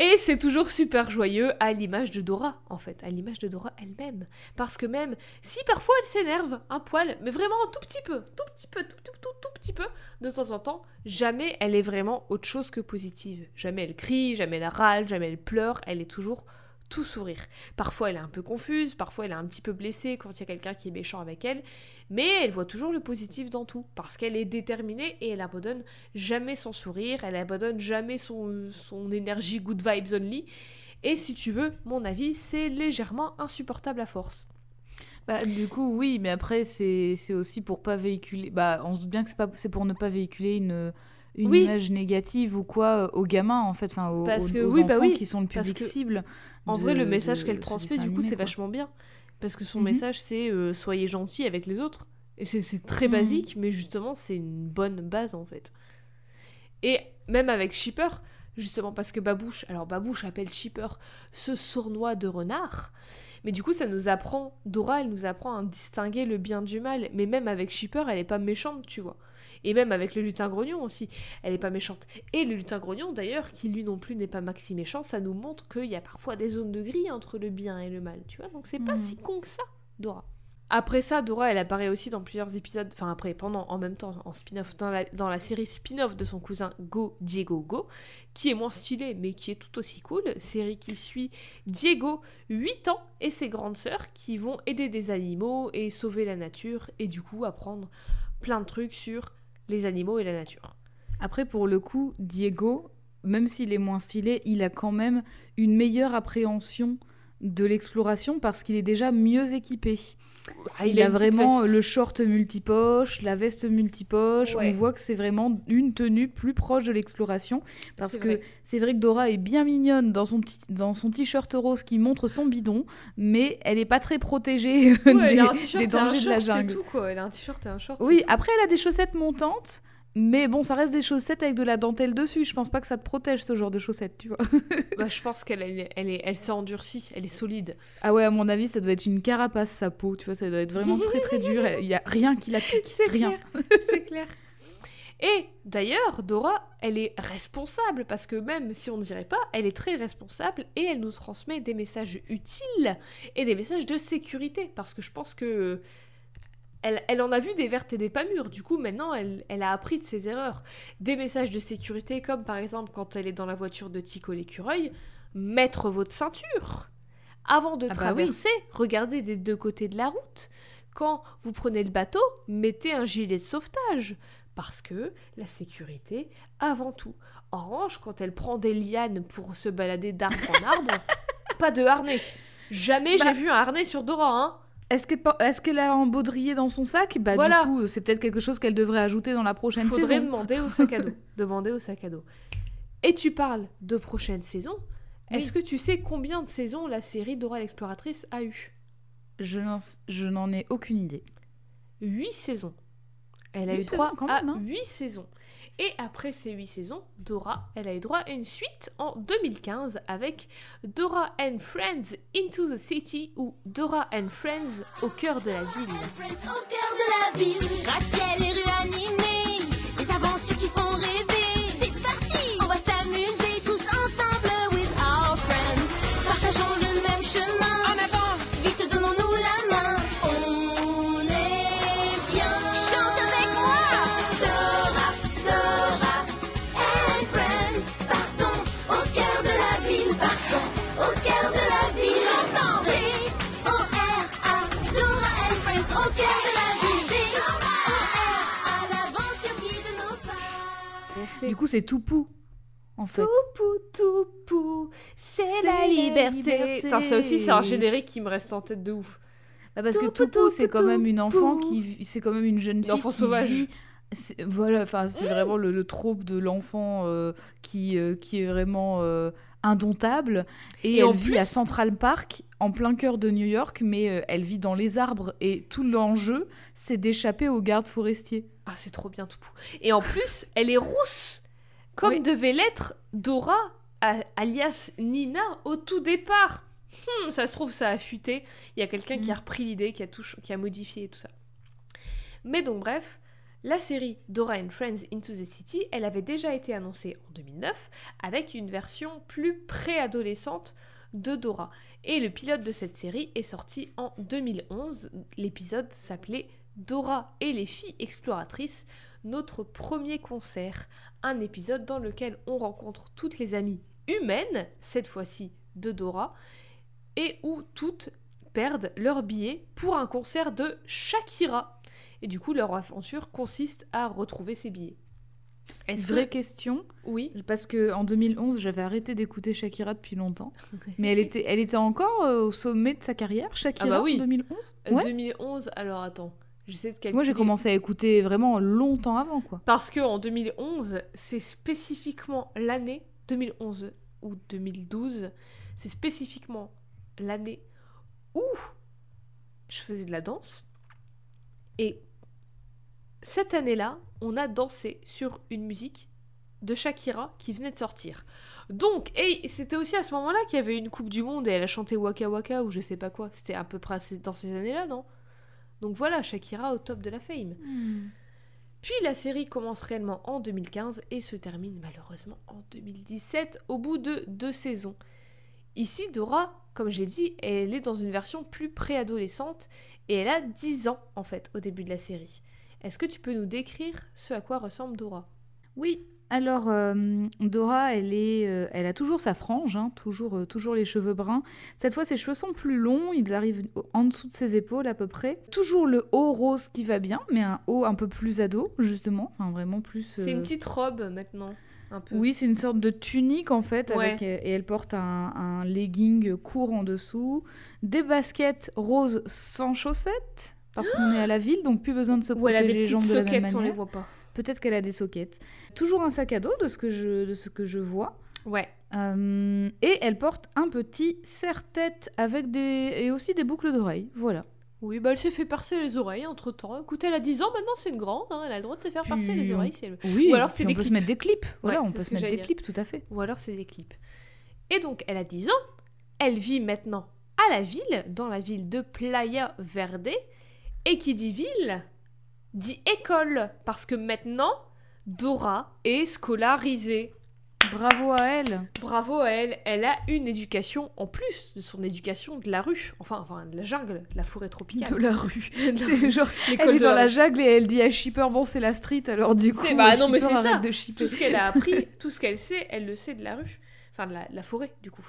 Et c'est toujours super joyeux à l'image de Dora, en fait, à l'image de Dora elle-même. Parce que même si parfois elle s'énerve un poil, mais vraiment un tout petit peu, tout petit peu, tout, tout, tout, tout petit peu, de temps en temps, jamais elle est vraiment autre chose que positive. Jamais elle crie, jamais elle râle, jamais elle pleure, elle est toujours tout sourire. Parfois elle est un peu confuse, parfois elle est un petit peu blessée quand il y a quelqu'un qui est méchant avec elle, mais elle voit toujours le positif dans tout, parce qu'elle est déterminée et elle abandonne jamais son sourire, elle abandonne jamais son, son énergie good vibes only. Et si tu veux, mon avis, c'est légèrement insupportable à force. Bah, du coup, oui, mais après, c'est aussi pour pas véhiculer. Bah, on se doute bien que c'est pour ne pas véhiculer une, une Oui. image négative ou quoi euh, aux gamins, en fait, enfin, aux, Parce que aux oui, bah enfants oui, qui sont le parce public que cible. En de- vrai, le message qu'elle transmet, du coup, c'est vachement bien. Parce que son Mhm. message, c'est euh, soyez gentils avec les autres. Et c'est- très Mhm. basique, mais justement, c'est une bonne base en fait. Et même avec Shipper, justement parce que Babouche, alors Babouche appelle Shipper ce sournois de renard, mais du coup ça nous apprend, Dora elle nous apprend à distinguer le bien du mal, mais même avec Shipper elle est pas méchante, tu vois. Et même avec le lutin grognon aussi, elle est pas méchante. Et le lutin grognon d'ailleurs, qui lui non plus n'est pas maxi méchant, ça nous montre qu'il y a parfois des zones de gris entre le bien et le mal, tu vois. Donc c'est pas Mhm. si con que ça, Dora. Après ça, Dora, elle apparaît aussi dans plusieurs épisodes, enfin après, pendant, en même temps, en spin-off, dans la, dans la série spin-off de son cousin Go Diego Go, qui est moins stylé, mais qui est tout aussi cool. Série qui suit Diego, 8 ans, et ses grandes sœurs qui vont aider des animaux et sauver la nature, et du coup apprendre plein de trucs sur les animaux et la nature. Après, pour le coup, Diego, même s'il est moins stylé, il a quand même une meilleure appréhension de l'exploration parce qu'il est déjà mieux équipé. Ah, il, a, vraiment veste. le short multipoche, la veste multipoche. Ouais. On voit que c'est vraiment une tenue plus proche de l'exploration. Parce que c'est vrai que Dora est bien mignonne dans son petit dans son t-shirt rose qui montre son bidon, mais elle est pas très protégée euh, elle des, a un <laughs> t-shirt des et un dangers de la jungle. tout, quoi. Elle a un t-shirt et un short. Oui, après elle a des chaussettes montantes, mais bon, ça reste des chaussettes avec de la dentelle dessus. Je pense pas que ça te protège ce genre de chaussettes, tu vois. <laughs> Bah, je pense qu'elle elle, est- elle, est- elle s'est endurcie, elle est solide. Ah ouais, à mon avis, ça doit être une carapace sa peau, tu vois, ça doit être vraiment très très dur. <laughs> Il y a rien qui la pique, C'est rien. c'est clair. Et d'ailleurs, Dora, elle est responsable parce que même si on ne dirait pas, elle est très responsable et elle nous transmet des messages utiles et des messages de sécurité parce que je pense que elle, elle en a vu des vertes et des pas mûres. Du coup, maintenant, elle, elle a appris de ses erreurs. Des messages de sécurité, comme par exemple quand elle est dans la voiture de Tico l'écureuil, mettre votre ceinture. Avant de Ah bah oui. traverser, regardez des deux côtés de la route. Quand vous prenez le bateau, mettez un gilet de sauvetage. Parce que la sécurité avant tout. Orange, quand elle prend des lianes pour se balader d'arbre en arbre, <laughs> pas de harnais. Jamais Bah- j'ai vu un harnais sur Dora, hein. Est-ce qu'elle est a un baudrier dans son sac? Bah Voilà. du coup, c'est peut-être quelque chose qu'elle devrait ajouter dans la prochaine Faudrait saison. demander au sac à dos. <laughs> demander au sac à dos. Et tu parles de prochaine saison. Oui. Est-ce que tu sais combien de saisons la série Dora l'exploratrice a eu? Je n'en ai aucune idée. 8 saisons. Elle a Huit eu droit saisons, quand à même, hein. 8 saisons. Et après ces 8 saisons, Dora, elle a eu droit à une suite en 2015 avec Dora and Friends Into the City ou Dora and Friends au cœur de la ville. Du coup, c'est Toupou, en fait. Toupou, toupou, c'est C'est la la liberté. liberté. Ça aussi, c'est un générique qui me reste en tête de ouf. Bah, parce que Toupou, c'est quand même une enfant qui, vit- c'est quand même une jeune fille enfant qui sauvage. vit- Voilà, enfin, c'est vraiment le, le trope de l'enfant euh, qui, euh, qui est vraiment euh, indomptable. Et, Et elle en vit plus- à Central Park, en plein cœur de New York, mais euh, elle vit dans les arbres. Et tout l'enjeu, c'est d'échapper aux gardes forestiers. Ah, c'est trop bien, Toupou. Et en plus, <laughs> elle est rousse, comme Oui. devait l'être Dora, a- alias Nina, au tout départ. Hmm, ça se trouve, ça a fuité. Il y a quelqu'un qui a Mm. repris l'idée, qui, a tout qui a modifié tout ça. Mais donc, bref, la série Dora and Friends Into the City, elle avait déjà été annoncée en 2009 avec une version plus préadolescente de Dora. Et le pilote de cette série est sorti en 2011. L'épisode s'appelait Dora et les filles exploratrices, notre premier concert. Un épisode dans lequel on rencontre toutes les amies humaines, cette fois-ci de Dora, et où toutes perdent leur billet pour un concert de Shakira. Et du coup, leur aventure consiste à retrouver ces billets. Est-ce Vraie que... question, Oui. parce que en 2011, j'avais arrêté d'écouter Shakira depuis longtemps. <laughs> mais elle était, elle était encore euh, au sommet de sa carrière, Shakira, Ah bah oui. en 2011 Euh, Ouais. 2011, alors attends, j'essaie de calculer. Moi, j'ai commencé à écouter vraiment longtemps avant, quoi. Parce que en 2011, c'est spécifiquement l'année 2011 ou 2012, c'est spécifiquement l'année où je faisais de la danse. Et cette année-là, on a dansé sur une musique de Shakira qui venait de sortir. Donc, et c'était aussi à ce moment-là qu'il y avait une Coupe du Monde et elle a chanté Waka Waka ou je sais pas quoi. C'était à peu près dans ces années-là, non? Donc voilà, Shakira au top de la fame. Puis la série commence réellement en 2015 et se termine malheureusement en 2017 au bout de deux saisons. Ici, Dora, comme j'ai dit, elle est dans une version plus préadolescente et elle a 10 ans en fait au début de la série. Est-ce que tu peux nous décrire ce à quoi ressemble Dora? Oui, alors euh, Dora, elle, est, euh, elle a toujours sa frange, hein, toujours, euh, toujours les cheveux bruns. Cette fois, ses cheveux sont plus longs, ils arrivent en dessous de ses épaules à peu près. Toujours le haut rose qui va bien, mais un haut un peu plus ado, justement. Enfin, vraiment plus... C'est une petite robe maintenant, un peu. Oui, c'est une sorte de tunique en fait, Ouais. avec, et elle porte un, un legging court en dessous, des baskets roses sans chaussettes, parce qu'on est à la ville, donc plus besoin de se protéger des les jambes de la même soquettes, on les manière. voit pas. Peut-être qu'elle a des soquettes. Toujours un sac à dos de ce que je, de ce que je vois. Ouais. Euh, et elle porte un petit serre-tête avec des et aussi des boucles d'oreilles. Voilà. Oui, bah elle s'est fait percer les oreilles entre temps. Écoutez, elle a 10 ans, maintenant c'est une grande, hein, elle a le droit de se faire Puis percer les on- oreilles si elle veut. Oui. Ou alors c'est on des peut se clips. mettre des clips. Voilà, Ouais, on peut se mettre des dire. clips, tout à fait. Ou alors c'est des clips. Et donc, elle a 10 ans, elle vit maintenant à la ville, dans la ville de Playa Verde. Et qui dit ville, dit école. Parce que maintenant, Dora est scolarisée. Bravo à elle. Bravo à elle, elle a une éducation en plus de son éducation de la rue, enfin, enfin de la jungle, de la forêt tropicale. De la rue. <laughs> C'est genre, elle est dans la jungle et elle dit à Shipper bon c'est la street alors du coup. Bah non, mais c'est ça. de tout ce qu'elle a appris, <laughs> tout ce qu'elle sait, elle le sait de la rue. Enfin, de la, la forêt, du coup.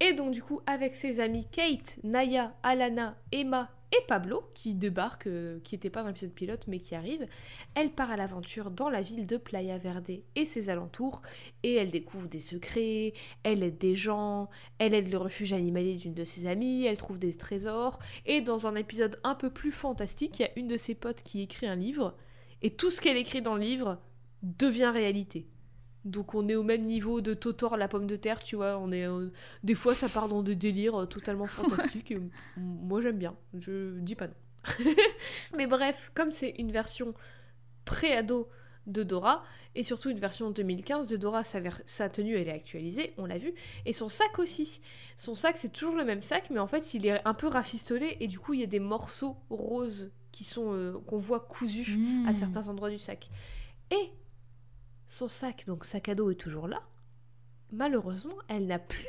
Et donc, du coup, avec ses amis Kate, Naya, Alana, Emma et Pablo, qui débarquent, euh, qui n'étaient pas dans l'épisode pilote, mais qui arrivent, elle part à l'aventure dans la ville de Playa Verde et ses alentours, et elle découvre des secrets, elle aide des gens, elle aide le refuge animalier d'une de ses amies, elle trouve des trésors, et dans un épisode un peu plus fantastique, il y a une de ses potes qui écrit un livre, et tout ce qu'elle écrit dans le livre devient réalité. Donc on est au même niveau de Totor la pomme de terre, tu vois, on est euh, des fois ça part dans des délires euh, totalement fantastiques et moi j'aime bien, je dis pas non. <laughs> Mais bref, comme c'est une version pré-ado de Dora et surtout une version 2015 de Dora, sa, sa tenue elle est actualisée, on l'a vu, et son sac aussi. Son sac c'est toujours le même sac mais en fait il est un peu rafistolé et du coup il y a des morceaux roses qui sont euh, qu'on voit cousus à Mmh. certains endroits du sac. Et son sac, donc sac à dos, est toujours là. Malheureusement, elle n'a plus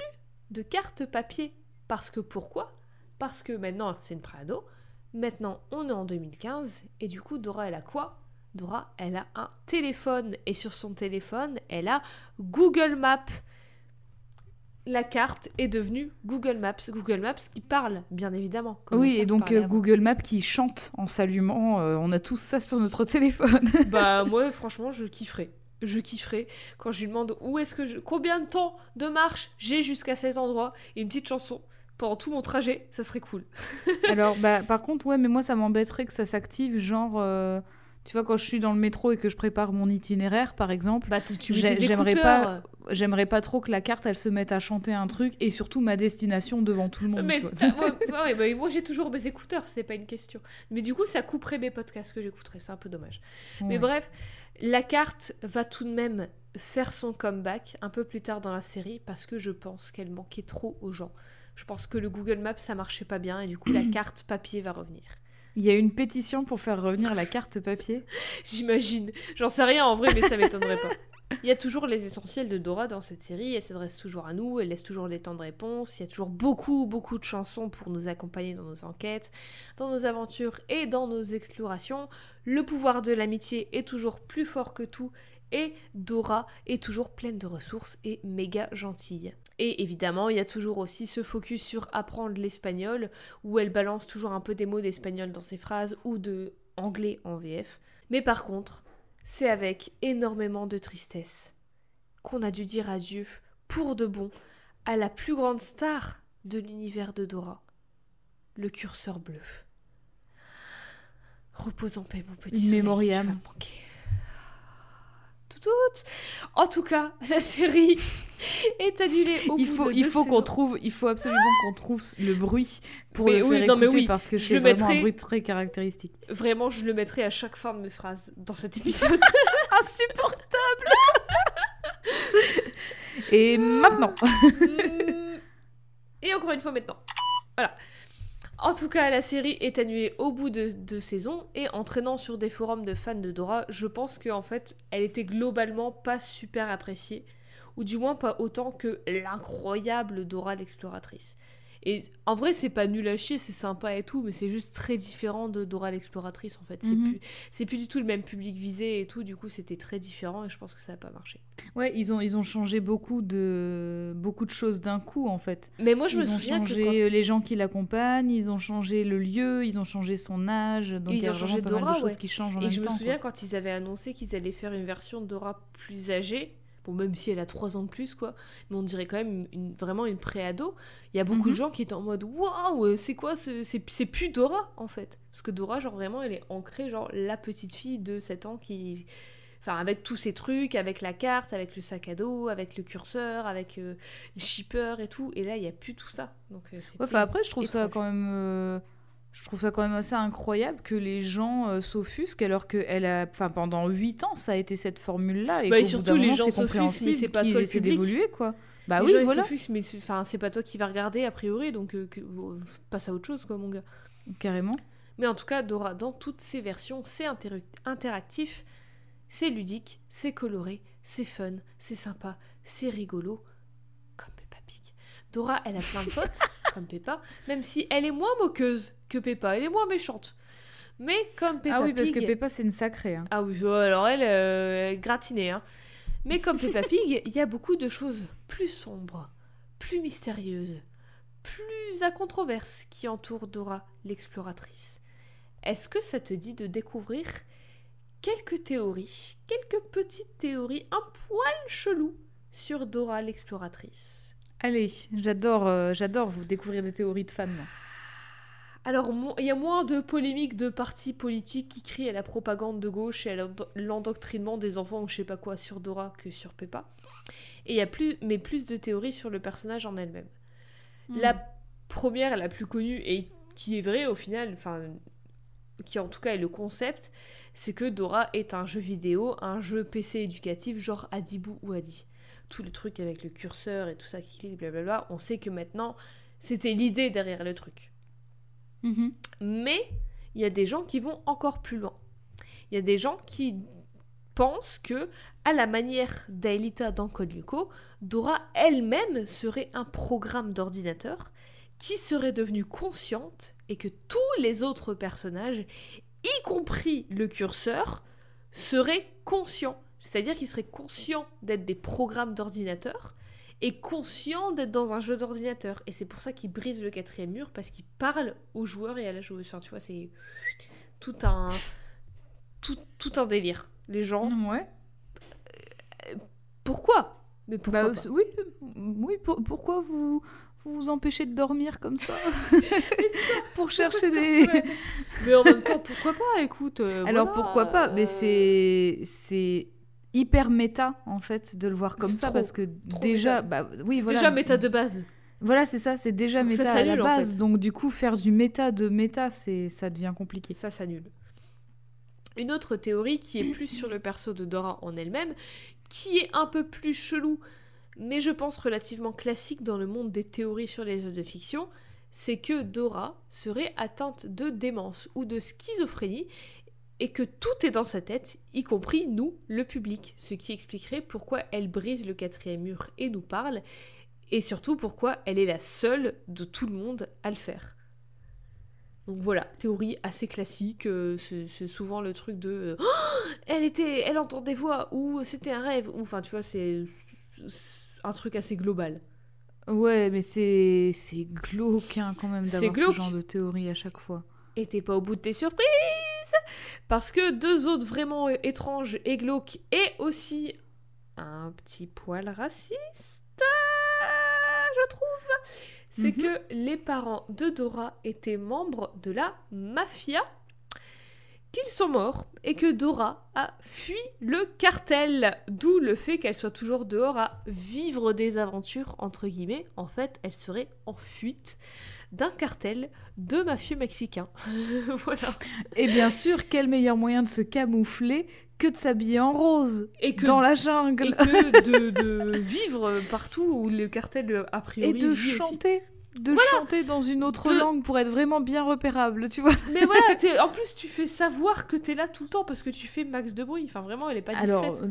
de carte papier. Parce que pourquoi? Parce que maintenant, c'est une préado. Maintenant, on est en 2015. Et du coup, Dora, elle a quoi? Dora, elle a un téléphone. Et sur son téléphone, elle a Google Maps. La carte est devenue Google Maps. Google Maps qui parle, bien évidemment. Oui, et donc euh. Google Maps qui chante en s'allumant, euh, on a tous ça sur notre <laughs> téléphone. Bah moi franchement je kifferais. Je kifferais quand je lui demande où est-ce que je... combien de temps de marche j'ai jusqu'à cet endroit et une petite chanson pendant tout mon trajet, ça serait cool. <laughs> Alors, bah, par contre, ouais, mais moi, ça m'embêterait que ça s'active, genre, euh, tu vois, quand je suis dans le métro et que je prépare mon itinéraire, par exemple, Bah j'aimerais écouteurs. j'aimerais pas trop que la carte, elle se mette à chanter un truc, et surtout ma destination devant tout le monde. Mais ah, <laughs> ouais, ouais, bah, moi j'ai toujours mes écouteurs, c'est pas une question. Mais du coup ça couperait mes podcasts que j'écouterais, c'est un peu dommage. Mais bref, la carte va tout de même faire son comeback un peu plus tard dans la série parce que je pense qu'elle manquait trop aux gens. Je pense que le Google Maps ça marchait pas bien et du coup la <clears throat> carte papier va revenir. Il y a une pétition pour faire revenir la carte papier? <laughs> J'imagine. J'en sais rien en vrai, mais ça m'étonnerait pas. <laughs> Il y a toujours les essentiels de Dora dans cette série. Elle s'adresse toujours à nous, elle laisse toujours des temps de réponse. Il y a toujours beaucoup, beaucoup de chansons pour nous accompagner dans nos enquêtes, dans nos aventures et dans nos explorations. Le pouvoir de l'amitié est toujours plus fort que tout. Et Dora est toujours pleine de ressources et méga gentille. Et évidemment, il y a toujours aussi ce focus sur apprendre l'espagnol, où elle balance toujours un peu des mots d'espagnol dans ses phrases ou de anglais en VF. Mais par contre, c'est avec énormément de tristesse qu'on a dû dire adieu, pour de bon, à la plus grande star de l'univers de Dora, le curseur bleu. Repose en paix, mon petit In soleil, memoriam. tu vas me manquer. Tout tout. En tout cas, <laughs> la série est annulée au il bout faut, de il deux faut qu'on trouve, il faut absolument qu'on trouve le bruit pour Mais le oui, faire non, mais oui, parce que c'est vraiment mettrai- un bruit très caractéristique. Vraiment, je le mettrai à chaque fin de mes phrases dans cet épisode. <laughs> Insupportable. Et maintenant. Et encore une fois maintenant. Voilà. En tout cas, la série est annulée au bout de deux saisons et en traînant sur des forums de fans de Dora, je pense qu'en fait, elle était globalement pas super appréciée, ou du moins pas autant que l'incroyable Dora l'exploratrice. Et en vrai, c'est pas nul à chier, c'est sympa et tout, mais c'est juste très différent de Dora l'exploratrice en fait. C'est Mhm. plus, du tout le même public visé et tout, du coup, c'était très différent et je pense que ça a pas marché. Ouais, ils ont, ils ont changé beaucoup de, beaucoup de choses d'un coup en fait. Mais moi, je ils me ont souviens que changé quand- euh, les gens qui l'accompagnent, ils ont changé le lieu, ils ont changé son âge. Donc Ils il y a ont changé pas mal Dora, de choses ouais. qui changent en Et même je me souviens quoi. quand ils avaient annoncé qu'ils allaient faire une version de Dora plus âgée, bon même si elle a 3 ans de plus quoi, mais on dirait quand même une- vraiment une pré-ado, il y a beaucoup Mhm. de gens qui étaient en mode waouh, euh, c'est quoi ce c'est plus Dora en fait parce que Dora genre vraiment elle est ancrée genre la petite fille de 7 ans qui enfin avec tous ces trucs, avec la carte, avec le sac à dos, avec le curseur, avec euh, les shippers et tout et là il y a plus tout ça. Donc euh, Ouais, enfin après, je trouve ça quand même. Je trouve ça quand même assez incroyable que les gens euh, s'offusquent alors que elle a, enfin pendant 8 ans, ça a été cette formule-là et Bah, et bout surtout, les moment, gens c'est s'offusquent, c'est pas toi essaient d'évoluer quoi. Bah Les oui, gens, voilà, mais c'est- enfin c'est pas toi qui va regarder a priori donc euh, que- euh, passe à autre chose quoi mon gars. carrément. Mais en tout cas, Dora, dans toutes ses versions, c'est inter- interactif, c'est ludique, c'est coloré, c'est fun, c'est sympa, c'est rigolo. Dora, elle a plein de potes, <laughs> comme Peppa, même si elle est moins moqueuse que Peppa, elle est moins méchante. Mais comme Peppa ah oui, parce que Peppa c'est une sacrée. hein. ah oui, alors elle, euh, gratinée, hein. Mais comme Peppa <laughs> Pig, il y a beaucoup de choses plus sombres, plus mystérieuses, plus à controverse qui entourent Dora l'exploratrice. Est-ce que ça te dit de découvrir quelques théories, quelques petites théories un poil chelou sur Dora l'exploratrice? Allez, j'adore, euh, j'adore vous découvrir des théories de fans. moi. Alors, il y a moins de polémiques de partis politiques qui crient à la propagande de gauche et à l'endo- l'endoctrinement des enfants ou je sais pas quoi sur Dora que sur Peppa. Et il y a plus, mais plus de théories sur le personnage en elle-même. La première, la plus connue et qui est vraie au final, enfin, qui en tout cas est le concept, c'est que Dora est un jeu vidéo, un jeu PC éducatif genre Adibou ou Adi. Tout le truc avec le curseur et tout ça qui clique, blablabla, on sait que maintenant, c'était l'idée derrière le truc. Mhm. Mais il y a des gens qui vont encore plus loin. Il y a des gens qui pensent que, à la manière d'Aelita dans Code Lyoko, Dora elle-même serait un programme d'ordinateur qui serait devenue consciente et que tous les autres personnages, y compris le curseur, seraient conscients. C'est-à-dire qu'ils seraient conscients d'être des programmes d'ordinateur et conscients d'être dans un jeu d'ordinateur. Et c'est pour ça qu'ils brisent le quatrième mur, parce qu'ils parlent aux joueurs et à la joueuse. Enfin, tu vois, c'est tout un... Tout, tout un délire. Les gens... Ouais. Pourquoi? Mais pourquoi Bah, pas? oui, oui. pour- pourquoi vous vous vous empêchez de dormir comme ça <laughs> <laughs> pour chercher des Mais en même temps, pourquoi pas? Écoute. euh, Alors voilà, pourquoi pas? Mais euh, c'est c'est hyper méta en fait de le voir comme ça trop, parce que déjà méta. bah oui voilà déjà méta de base. voilà c'est ça c'est déjà Donc ça méta à la en base fait. donc du coup faire du méta de méta c'est ça devient compliqué. Ça s'annule. Une autre théorie qui est plus sur le perso de Dora en elle-même, qui est un peu plus chelou, mais je pense relativement classique dans le monde des théories sur les œuvres de fiction, c'est que Dora serait atteinte de démence ou de schizophrénie et que tout est dans sa tête, y compris nous, le public, ce qui expliquerait pourquoi elle brise le quatrième mur et nous parle, et surtout pourquoi elle est la seule de tout le monde à le faire. Donc voilà, théorie assez classique, euh, c'est souvent le truc de euh, Oh elle était elle entend des voix ou c'était un rêve ou enfin tu vois c'est un truc assez global. Ouais mais c'est c'est glauque hein, quand même d'avoir ce genre de théorie à chaque fois. Et t'es pas au bout de tes surprises parce que deux autres vraiment étranges et glauques et aussi un petit poil raciste, je trouve, c'est Mhm. que les parents de Dora étaient membres de la mafia qu'ils sont morts et que Dora a fui le cartel. D'où le fait qu'elle soit toujours dehors à vivre des aventures, entre guillemets. En fait, elle serait en fuite d'un cartel de mafieux mexicains. <laughs> voilà. Et bien sûr, quel meilleur moyen de se camoufler que de s'habiller en rose Et que, dans la et jungle que de, de <laughs> vivre partout où le cartel, a priori, et de aussi. chanter. De chanter dans une autre De- langue pour être vraiment bien repérable, tu vois. Mais voilà, <laughs> t'es- en plus, tu fais savoir que t'es là tout le temps parce que tu fais max de bruit. Enfin, vraiment, elle est pas discrète. Alors, euh,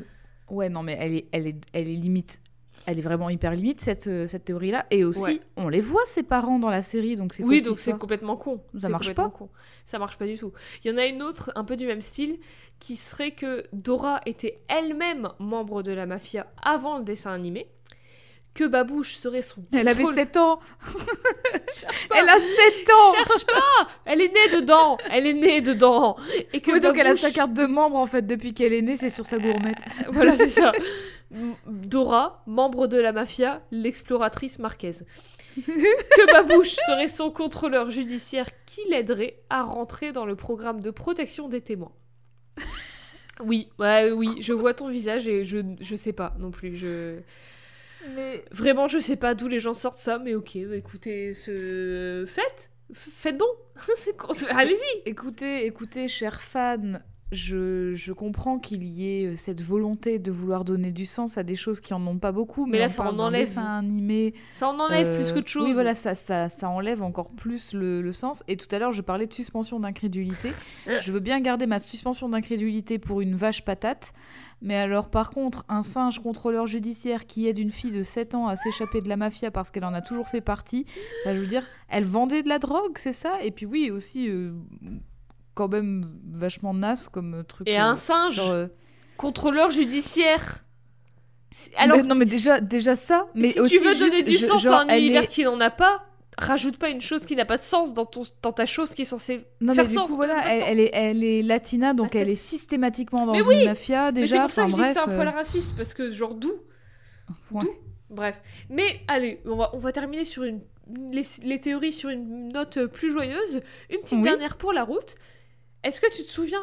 ouais, non, mais elle est, elle est, elle est limite. Elle est vraiment hyper limite, cette, euh, cette théorie-là. Et aussi, Ouais. on les voit, ses parents, dans la série, donc c'est Oui, donc c'est complètement con. Ça marche pas? con. Ça marche pas du tout. Il y en a une autre, un peu du même style, qui serait que Dora était elle-même membre de la mafia avant le dessin animé, que Babouche serait son Elle avait contrôle- 7 ans <laughs> Cherche pas, Elle a 7 ans cherche pas Elle est née dedans Elle est née dedans Et que Oui, donc elle a sa carte de membre, en fait, depuis qu'elle est née, c'est sur sa gourmette. Voilà, c'est ça. <laughs> Dora, membre de la mafia, l'exploratrice Marquez. <laughs> que Babouche serait son contrôleur judiciaire qui l'aiderait à rentrer dans le programme de protection des témoins? Oui, ouais, oui, je vois ton visage et je, je sais pas non plus. Je... Mais Vraiment, je sais pas d'où les gens sortent ça, mais ok, bah, écoutez, ce... faites, faites donc. <laughs> Allez-y. Écoutez, écoutez, chers fans, je, je comprends qu'il y ait euh, cette volonté de vouloir donner du sens à des choses qui en ont pas beaucoup, Mais mais, là, ça en enlève. dessin animé. Ça en enlève euh, plus que de choses. Oui, voilà, ça, ça, ça enlève encore plus le, le sens. Et tout à l'heure, je parlais de suspension d'incrédulité. Euh. je veux bien garder ma suspension d'incrédulité pour une vache patate. Mais alors, par contre, un singe contrôleur judiciaire qui aide une fille de 7 ans à s'échapper de la mafia parce qu'elle en a toujours fait partie, bah, je veux dire, elle vendait de la drogue, c'est ça? Et puis oui, aussi, euh, quand même vachement naze comme truc. Et euh, un singe, genre, euh, contrôleur judiciaire. Alors, non, mais déjà, déjà ça. Mais si aussi tu veux donner juste, du je- sens genre, à un univers est- qui n'en a pas, rajoute pas une chose qui n'a pas de sens dans, ton, dans ta chose qui est censée Non, faire mais du sens. coup, voilà, elle, est, elle est latina, donc Attends. elle est systématiquement dans Mais une mafia, Mais c'est déjà. pour ça que je dis que c'est un poil euh, raciste, parce que genre d'où ouais. d'où Bref. Mais allez, on va, on va terminer sur une, les, les théories sur une note plus joyeuse. Une petite Oui. dernière pour la route. Est-ce que tu te souviens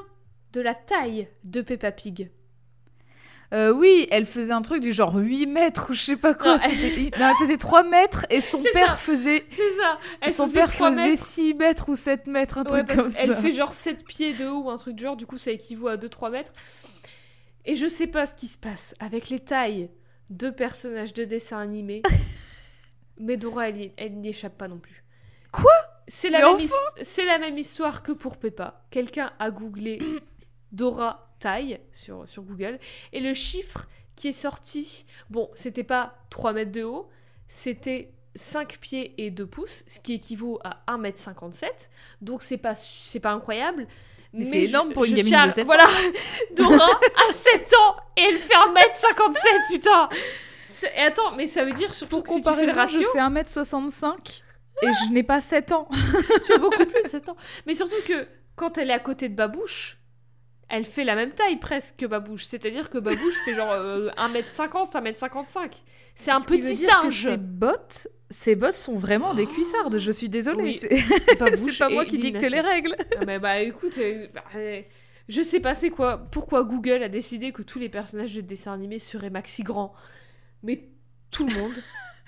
de la taille de Peppa Pig Euh, oui, elle faisait un truc du genre 8 mètres ou je sais pas quoi. Non, elle- non, elle faisait 3 mètres et son <laughs> père ça. faisait. C'est ça Elle son faisait père faisait mètres. 6 mètres ou 7 mètres, un Ouais, truc comme ça. fait genre 7 pieds de haut ou un truc du genre, du coup ça équivaut à 2-3 mètres. Et je sais pas ce qui se passe avec les tailles de personnages de dessins animés. <laughs> mais Dora, elle, elle n'y échappe pas non plus. Quoi? C'est la, Mais même c'est la même histoire que pour Peppa. Quelqu'un a googlé <coughs> Dora taille sur, sur Google et le chiffre qui est sorti, bon, c'était pas 3 mètres de haut, c'était 5 pieds et 2 pouces, ce qui équivaut à 1m57. Donc c'est pas, c'est pas incroyable. Mais c'est énorme pour une gamine tiens- de 7 ans. Voilà, <laughs> Dora a 7 ans et elle fait 1m57, putain Et attends, mais ça veut dire surtout Pour que si tu fais le ratio, je fais 1m65 et je n'ai pas 7 ans. <laughs> tu as beaucoup plus de 7 ans. Mais surtout que quand elle est à côté de Babouche, elle fait la même taille presque que Babouche. C'est-à-dire que Babouche fait genre euh, 1m50, 1m55. C'est un Ce qui veut petit que singe. Ses bottes, ses bottes sont vraiment des cuissardes. Je suis désolée. Oui. C'est <laughs> pas moi qui dicte les règles. Ah, mais bah écoute, euh, bah, euh, je sais pas c'est quoi, pourquoi Google a décidé que tous les personnages de dessins animés seraient maxi grands? Mais tout le monde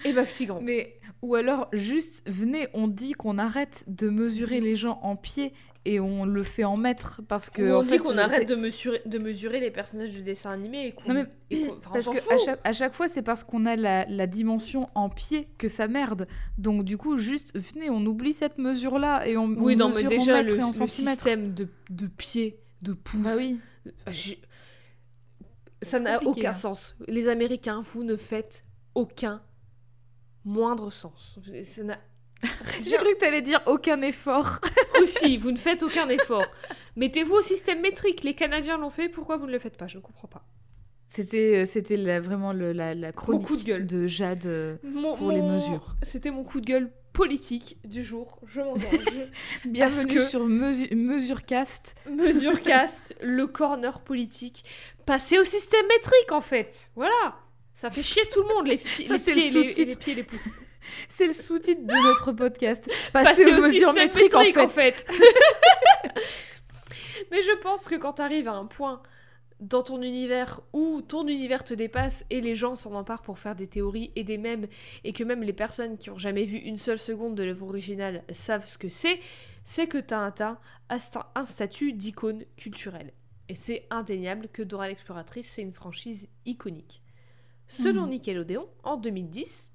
est maxi grand. Mais ou alors juste venez, on dit qu'on arrête de mesurer les gens en pieds et on le fait en mètres parce que Ou on en dit fait, qu'on arrête de mesurer, de mesurer les personnages de dessins animés et qu'on. Non, mais- et qu'on- Parce que à chaque, à chaque fois, c'est parce qu'on a la, la dimension en pied que ça merde. Donc du coup, juste venez, on oublie cette mesure-là et on, Oui, on non, mais mesure déjà, en le, mètres et en le centimètres. système de, de pieds, de pouces. Bah oui. j'ai- Ça C'est n'a aucun là. sens. Les Américains, vous ne faites aucun moindre sens. Ça n'a <laughs> J'ai cru que t'allais dire aucun effort. <laughs> aussi, vous ne faites aucun effort. Mettez-vous au système métrique. Les Canadiens l'ont fait, pourquoi vous ne le faites pas? Je ne comprends pas. C'était, euh, c'était vraiment le- la, la chronique coup de gueule. de Jade euh, Mon- pour les mesures. C'était mon coup de gueule politique du jour. Je m'engage. <laughs> Bienvenue que- sur Mesu- Mesurecast. Mesurecast, le corner politique. Passez au système métrique en fait. Voilà. Ça fait chier tout le monde, les, fi- Ça, les c'est pieds, le les, sous-titre. les pieds, les pouces. <laughs> C'est le sous-titre de notre podcast. <laughs> Passer au aux mesures métriques, métrique en fait. <laughs> Mais je pense que quand t'arrives à un point dans ton univers où ton univers te dépasse et les gens s'en emparent pour faire des théories et des mèmes et que même les personnes qui ont jamais vu une seule seconde de l'œuvre originale savent ce que c'est, c'est que Tintin a sta- un statut d'icône culturelle. Et c'est indéniable que Dora l'exploratrice, c'est une franchise iconique. Selon Mhm. Nickelodeon, en 2010,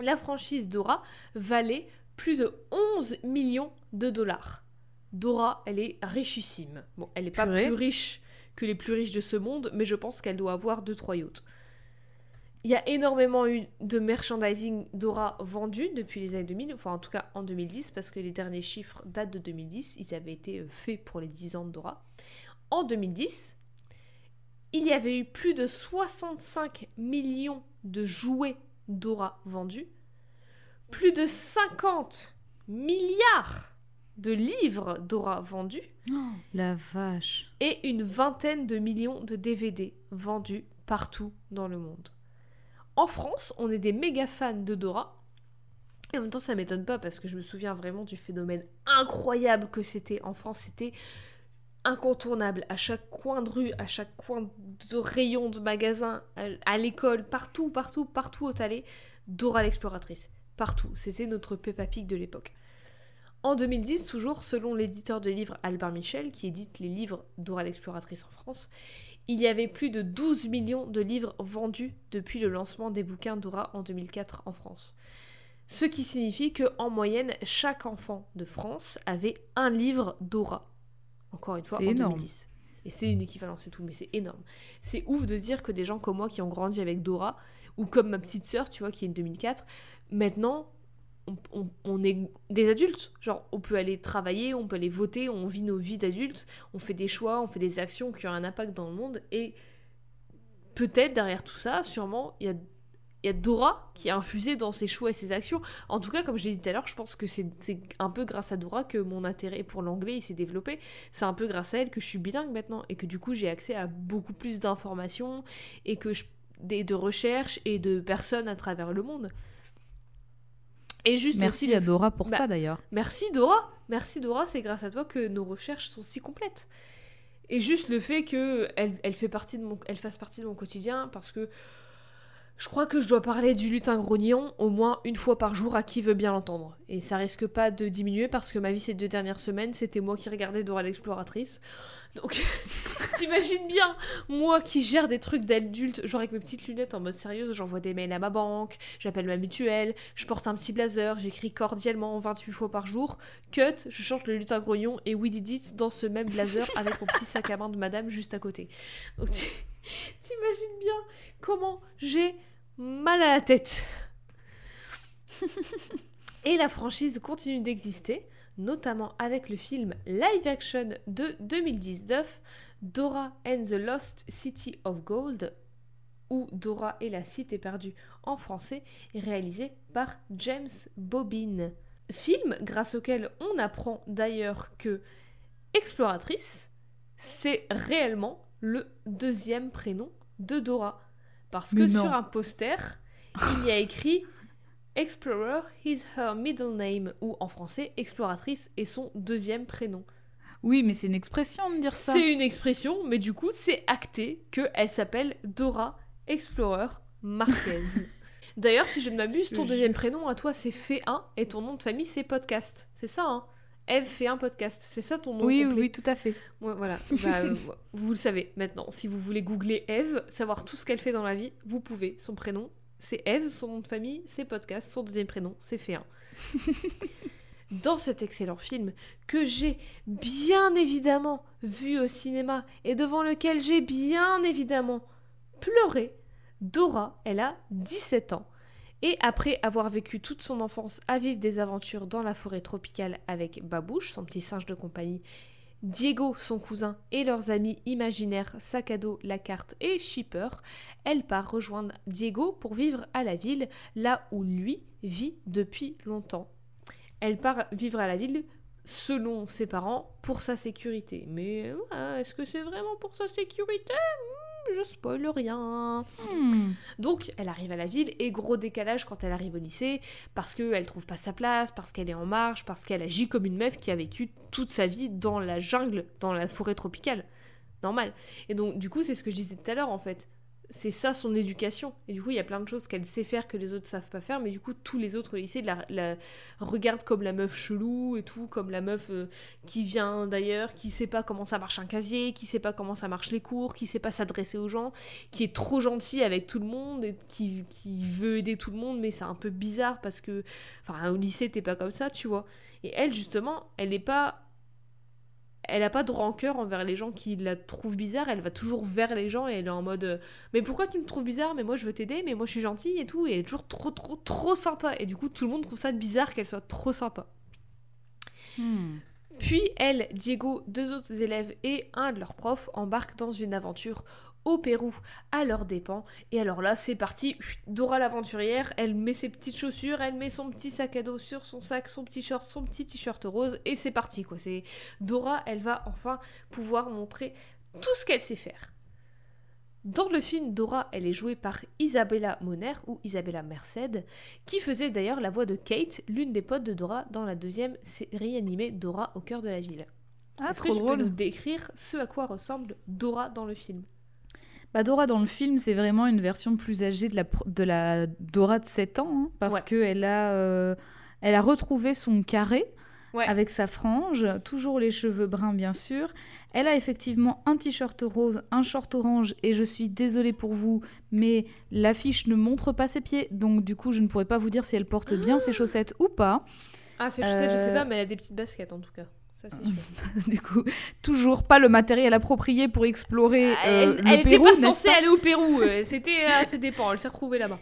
la franchise Dora valait plus de 11 millions de dollars. Dora, elle est richissime. Bon, elle n'est pas plus riche que les plus riches de ce monde, mais je pense qu'elle doit avoir deux trois yachts. Il y a énormément eu de merchandising Dora vendu depuis les années 2000, enfin en tout cas en 2010, parce que les derniers chiffres datent de 2010, ils avaient été euh, faits pour les 10 ans de Dora. En 2010, il y avait eu plus de 65 millions de jouets Dora vendus, plus de 50 milliards de livres Dora vendus, La vache. et une vingtaine de millions de DVD vendus partout dans le monde. En France, on est des méga fans de Dora. Et en même temps, ça m'étonne pas parce que je me souviens vraiment du phénomène incroyable que c'était en France. C'était incontournable. À chaque coin de rue, à chaque coin de rayon de magasin, à, l'école, partout, partout, partout où t'allais, Dora l'exploratrice. Partout. C'était notre Peppa Pig de l'époque. En 2010, toujours selon l'éditeur de livres Albert Michel, qui édite les livres Dora l'exploratrice en France, il y avait plus de 12 millions de livres vendus depuis le lancement des bouquins Dora en 2004 en France. Ce qui signifie que en moyenne, chaque enfant de France avait un livre Dora. Encore une fois, en C'est énorme. 2010. Et c'est une équivalence, c'est tout, mais c'est énorme. C'est ouf de se dire que des gens comme moi qui ont grandi avec Dora, ou comme ma petite sœur, tu vois, qui est de 2004, maintenant, on, on- on est des adultes. Genre, on peut aller travailler, on peut aller voter, on vit nos vies d'adultes, on fait des choix, on fait des actions qui ont un impact dans le monde. Et peut-être derrière tout ça, sûrement, il y a, il y a Dora qui a infusé dans ses choix et ses actions. En tout cas, comme j'ai dit tout à l'heure, je pense que c'est un peu grâce à Dora que mon intérêt pour l'anglais s'est développé. C'est un peu grâce à elle que je suis bilingue maintenant et que du coup j'ai accès à beaucoup plus d'informations et que je, des, de recherches et de personnes à travers le monde. Et juste Merci aussi à Dora pour Bah, ça d'ailleurs. Merci Dora, merci Dora, c'est grâce à toi que nos recherches sont si complètes. Et juste le fait que elle, elle fait partie de mon, elle fasse partie de mon quotidien parce que je crois que je dois parler du lutin grognon au moins une fois par jour à qui veut bien l'entendre. Et ça risque pas de diminuer parce que ma vie ces deux dernières semaines, c'était moi qui regardais Dora l'exploratrice. Donc <laughs> t'imagines bien, moi qui gère des trucs d'adulte, genre avec mes petites lunettes en mode sérieuse, j'envoie des mails à ma banque, j'appelle ma mutuelle, je porte un petit blazer, j'écris cordialement 28 fois par jour. Cut, je chante le lutin grognon et We Did dans ce même blazer avec mon petit sac à main de madame juste à côté. Donc t'imagines bien comment j'ai mal à la tête. <laughs> et la franchise continue d'exister, notamment avec le film live action de 2019, Dora and the Lost City of Gold, ou Dora et la Cité perdue en français, réalisé par James Bobbin. Film grâce auquel on apprend d'ailleurs que Exploratrice, c'est réellement le deuxième prénom de Dora. Parce que non. sur un poster, il y a écrit Explorer is her middle name, ou en français, Exploratrice est son deuxième prénom. Oui, mais c'est une expression de dire ça. C'est une expression, mais du coup, c'est acté qu'elle s'appelle Dora Explorer Marquez. <laughs> D'ailleurs, si je ne m'abuse, ton deuxième prénom à toi, c'est Fait1 et ton nom de famille, c'est Podcast. C'est ça, hein? Eve fait un podcast, c'est ça ton nom Oui, oui, complet oui, tout à fait. Ouais, voilà, <laughs> Bah, euh, vous le savez maintenant. Si vous voulez googler Eve, savoir tout ce qu'elle fait dans la vie, vous pouvez. Son prénom, c'est Eve, son nom de famille, c'est podcast, son deuxième prénom, c'est Féin. <laughs> dans cet excellent film que j'ai bien évidemment vu au cinéma et devant lequel j'ai bien évidemment pleuré, Dora, elle a 17 ans. Et après avoir vécu toute son enfance à vivre des aventures dans la forêt tropicale avec Babouche, son petit singe de compagnie, Diego, son cousin, et leurs amis imaginaires dos, la carte et Shipper, elle part rejoindre Diego pour vivre à la ville, là où lui vit depuis longtemps. Elle part vivre à la ville selon ses parents pour sa sécurité. Mais est-ce que c'est vraiment pour sa sécurité? Je spoil rien. Hmm. Donc, elle arrive à la ville et gros décalage quand elle arrive au lycée parce qu'elle trouve pas sa place, parce qu'elle est en marge, parce qu'elle agit comme une meuf qui a vécu toute sa vie dans la jungle, dans la forêt tropicale. Normal. Et donc, du coup, c'est ce que je disais tout à l'heure en fait. C'est ça son éducation. Et du coup, il y a plein de choses qu'elle sait faire que les autres savent pas faire, mais du coup, tous les autres au lycée la, la regardent comme la meuf chelou et tout, comme la meuf euh, qui vient d'ailleurs, qui sait pas comment ça marche un casier, qui sait pas comment ça marche les cours, qui sait pas s'adresser aux gens, qui est trop gentil avec tout le monde qui, qui veut aider tout le monde, mais c'est un peu bizarre parce que, enfin, au lycée, t'es pas comme ça, tu vois. Et elle, justement, elle n'est pas. Elle a pas de rancœur envers les gens qui la trouvent bizarre, elle va toujours vers les gens et elle est en mode euh, Mais pourquoi tu me trouves bizarre Mais moi je veux t'aider, mais moi je suis gentille et tout. Et elle est toujours trop, trop, trop sympa. Et du coup, tout le monde trouve ça bizarre qu'elle soit trop sympa. Hmm. Puis elle, Diego, deux autres élèves et un de leurs profs embarquent dans une aventure au Pérou à leurs dépens. Et alors là, c'est parti. Dora l'aventurière, elle met ses petites chaussures, elle met son petit sac à dos sur son sac, son petit short, son petit t-shirt rose et c'est parti quoi. C'est Dora, elle va enfin pouvoir montrer tout ce qu'elle sait faire. Dans le film, Dora, elle est jouée par Isabella Moner ou Isabella Merced, qui faisait d'ailleurs la voix de Kate, l'une des potes de Dora, dans la deuxième série animée Dora au cœur de la ville. Ah, Est-ce trop que tu peux drôle. nous décrire ce à quoi ressemble Dora dans le film? Bah, Dora dans le film, c'est vraiment une version plus âgée de la, de la Dora de 7 ans, hein, parce Ouais. qu'elle a, euh, elle a retrouvé son carré Ouais. avec sa frange, toujours les cheveux bruns bien sûr. Elle a effectivement un t-shirt rose, un short orange, et je suis désolée pour vous, mais l'affiche ne montre pas ses pieds, donc du coup je ne pourrais pas vous dire si elle porte bien ses chaussettes ou pas. Ah, c'est je sais, je sais Euh, pas, mais elle a des petites baskets en tout cas. Ça, c'est sûr. <laughs> du coup, toujours pas le matériel approprié pour explorer Ah, euh, elle le elle était Pérou, pas censée pas aller au Pérou, euh, c'était à ses dépens, elle s'est retrouvée là-bas.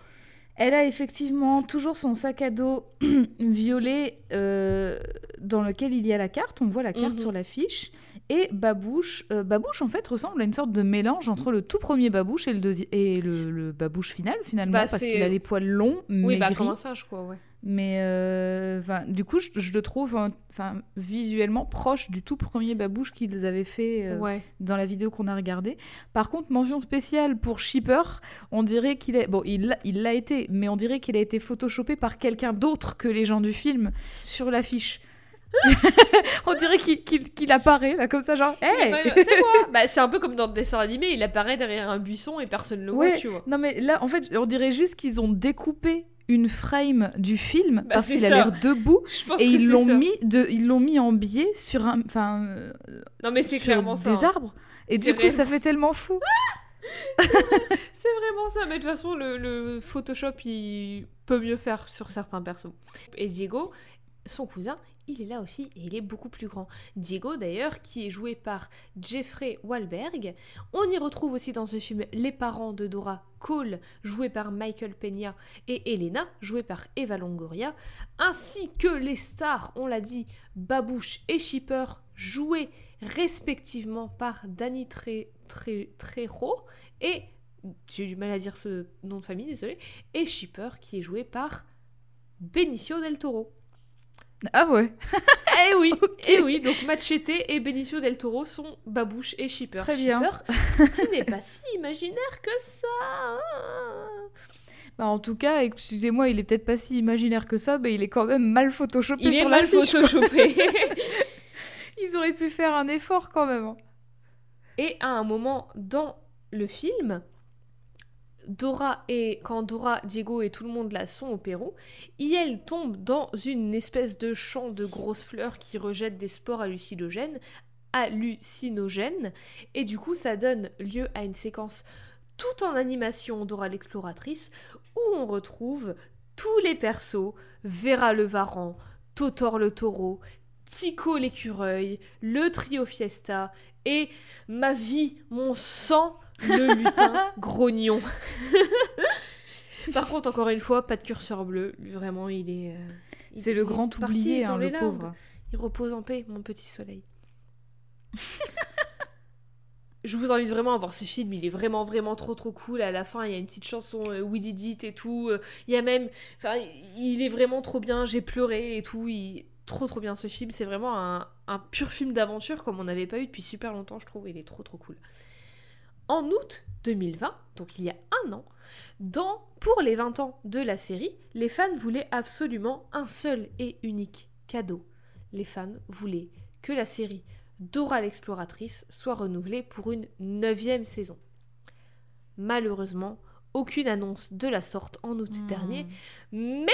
Elle a effectivement toujours son sac à dos <clears throat> violet euh, dans lequel il y a la carte. On voit la carte Mhm. sur l'affiche. Et Babouche, euh, Babouche en fait ressemble à une sorte de mélange entre le tout premier Babouche et le, et le, le Babouche final finalement Bah, parce qu'il a les poils longs mais Oui, bah gris. comme un singe quoi, ouais. Mais euh, du coup, je, je le trouve hein, visuellement proche du tout premier Babouche qu'ils avaient fait euh, Ouais. dans la vidéo qu'on a regardée. Par contre, mention spéciale pour Shipper, on dirait qu'il est bon, il l'a- il l'a été, mais on dirait qu'il a été photoshopé par quelqu'un d'autre que les gens du film sur l'affiche. <laughs> on dirait qu'il qu'il apparaît là comme ça genre hey c'est moi Bah c'est un peu comme dans le dessin animé, il apparaît derrière un buisson et personne le voit, tu vois. Non mais là en fait, on dirait juste qu'ils ont découpé une frame du film Bah, parce qu'il a l'air debout et ils l'ont mis de ils l'ont mis en biais sur un enfin euh, Non mais c'est clairement ça. des hein. arbres et du coup ça fait tellement fou. <laughs> C'est vraiment ça, mais de toute façon, le, le Photoshop, il peut mieux faire sur certains persos. Et Diego, son cousin, il est là aussi et il est beaucoup plus grand. Diego, d'ailleurs, qui est joué par Jeffrey Wahlberg. On y retrouve aussi dans ce film les parents de Dora, Cole, joué par Michael Peña, et Elena, jouée par Eva Longoria, ainsi que les stars, on l'a dit, Babouche et Shipper, joués respectivement par Danny Tre- Tre- Trejo et j'ai du mal à dire ce nom de famille, désolé, et Shipper qui est joué par Benicio del Toro. Ah ouais. Eh oui, <laughs> eh oui, donc Machete et Benicio del Toro sont Babouche et Shipper. Très bien. Shipper, qui n'est pas si imaginaire que ça. Bah, en tout cas, excusez-moi, il est peut-être pas si imaginaire que ça, mais il est quand même mal photoshopé Il sur est mal photoshopé. <laughs> Ils auraient pu faire un effort quand même. hein. Et à un moment dans le film, Dora et quand Dora, Diego et tout le monde là sont au Pérou, elle tombe dans une espèce de champ de grosses fleurs qui rejettent des spores hallucinogènes, hallucinogènes, et du coup ça donne lieu à une séquence tout en animation Dora l'exploratrice où on retrouve tous les persos, Vera le Varan, Totor le taureau, Tico l'écureuil, le trio Fiesta et ma vie, mon sang, le lutin <laughs> grognon. <laughs> Par contre, encore une fois, pas de curseur bleu. Vraiment, il est. euh, C'est le grand oublié, dans hein, le larmes. pauvre. Il repose en paix, mon petit soleil. <laughs> Je vous invite vraiment à voir ce film, il est vraiment vraiment trop trop cool. À la fin, il y a une petite chanson euh, We Did It et tout. Euh, Il y a même, enfin, il est vraiment trop bien. J'ai pleuré et tout. Il trop trop bien ce film. C'est vraiment un, un pur film d'aventure comme on n'avait pas eu depuis super longtemps, je trouve. Il est trop trop cool. En août 2020, donc il y a un an, dans, pour les 20 ans de la série, les fans voulaient absolument un seul et unique cadeau. Les fans voulaient que la série Dora l'exploratrice soit renouvelée pour une neuvième saison. Malheureusement, aucune annonce de la sorte en août Hmm. dernier, mais,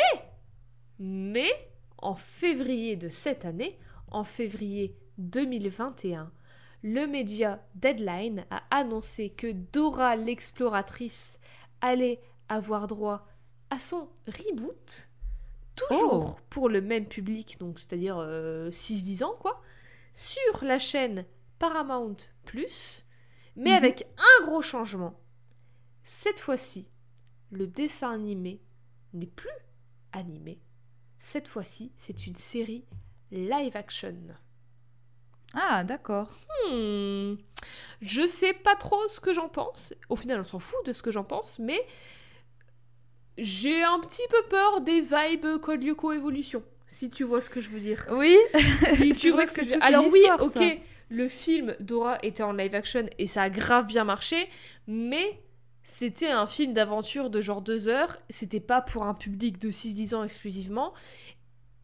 mais, en février de cette année, en février 2021, le média Deadline a annoncé que Dora l'exploratrice allait avoir droit à son reboot, toujours Oh. pour le même public, donc c'est-à-dire euh, 6-10 ans quoi, sur la chaîne Paramount ⁇ mais Mhm. avec un gros changement. Cette fois-ci, le dessin animé n'est plus animé. Cette fois-ci, c'est une série live action. Ah, d'accord. Hmm, Je sais pas trop ce que j'en pense. Au final, on s'en fout de ce que j'en pense, mais j'ai un petit peu peur des vibes Code Lyoko Evolution. Si tu vois ce que je veux dire. Oui, Si <laughs> tu vois ce que je- toute Alors oui, ok, ça. le film Dora était en live action et ça a grave bien marché, mais c'était un film d'aventure de genre deux heures. C'était pas pour un public de 6-10 ans exclusivement.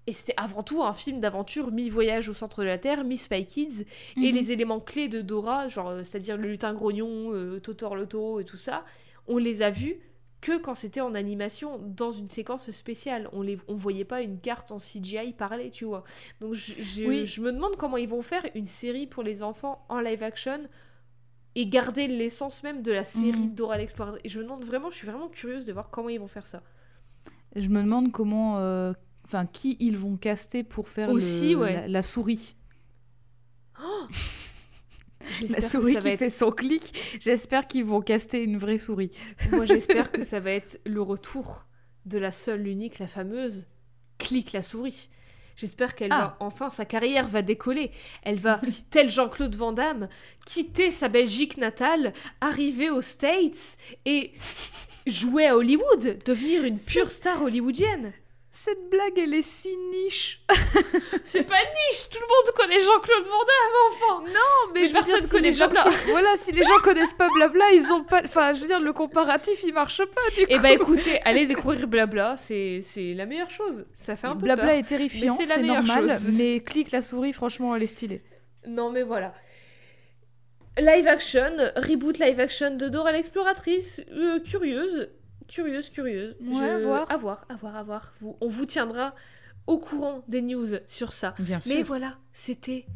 Et c'était avant tout un film d'aventure mi-voyage au centre de la Terre, mi-Spy Kids. Et Mhm. les éléments clés de Dora, genre, euh, c'est-à-dire le lutin grognon, euh, Totor Loto et tout ça, on les a vus que quand c'était en animation, dans une séquence spéciale. On les, on voyait pas une carte en CGI parler, tu vois. Donc je, je- Oui. je me demande comment ils vont faire une série pour les enfants en live action et garder l'essence même de la série Mhm. Dora l'exploratrice. Et je me demande vraiment, je suis vraiment curieuse de voir comment ils vont faire ça. Je me demande comment, euh, enfin, qui ils vont caster pour faire Aussi, le- ouais. la, la souris. <laughs> J'espère La souris ça qui va être- fait son clic. J'espère qu'ils vont caster une vraie souris. Moi, j'espère que <laughs> ça va être le retour de la seule, l'unique, la fameuse clique la souris. J'espère qu'elle Ah. va enfin, sa carrière va décoller. Elle va, tel Jean-Claude Van Damme, quitter sa Belgique natale, arriver aux States et jouer à Hollywood, devenir une pure star hollywoodienne. Cette blague, elle est si niche. <laughs> C'est pas niche, tout le monde connaît Jean-Claude Van Damme, enfant. Non, mais personne si connaît les gens, Blabla. si- voilà, si les gens connaissent pas Blabla, ils ont pas. Enfin, je veux dire, le comparatif, il marche pas. Du coup. Eh bah écoutez, allez découvrir Blabla, c'est c'est la meilleure chose. Ça fait un peu Blabla peur. est terrifiant, c'est la c'est meilleure normal. chose. Mais clique la souris, franchement, elle est stylée. Non mais voilà. Live action, reboot live action de Dora l'exploratrice, euh, curieuse, curieuse, curieuse. Ouais, à voir. À voir, à voir, à voir. Vous, on vous tiendra au courant des news sur ça. Bien Mais voilà, c'était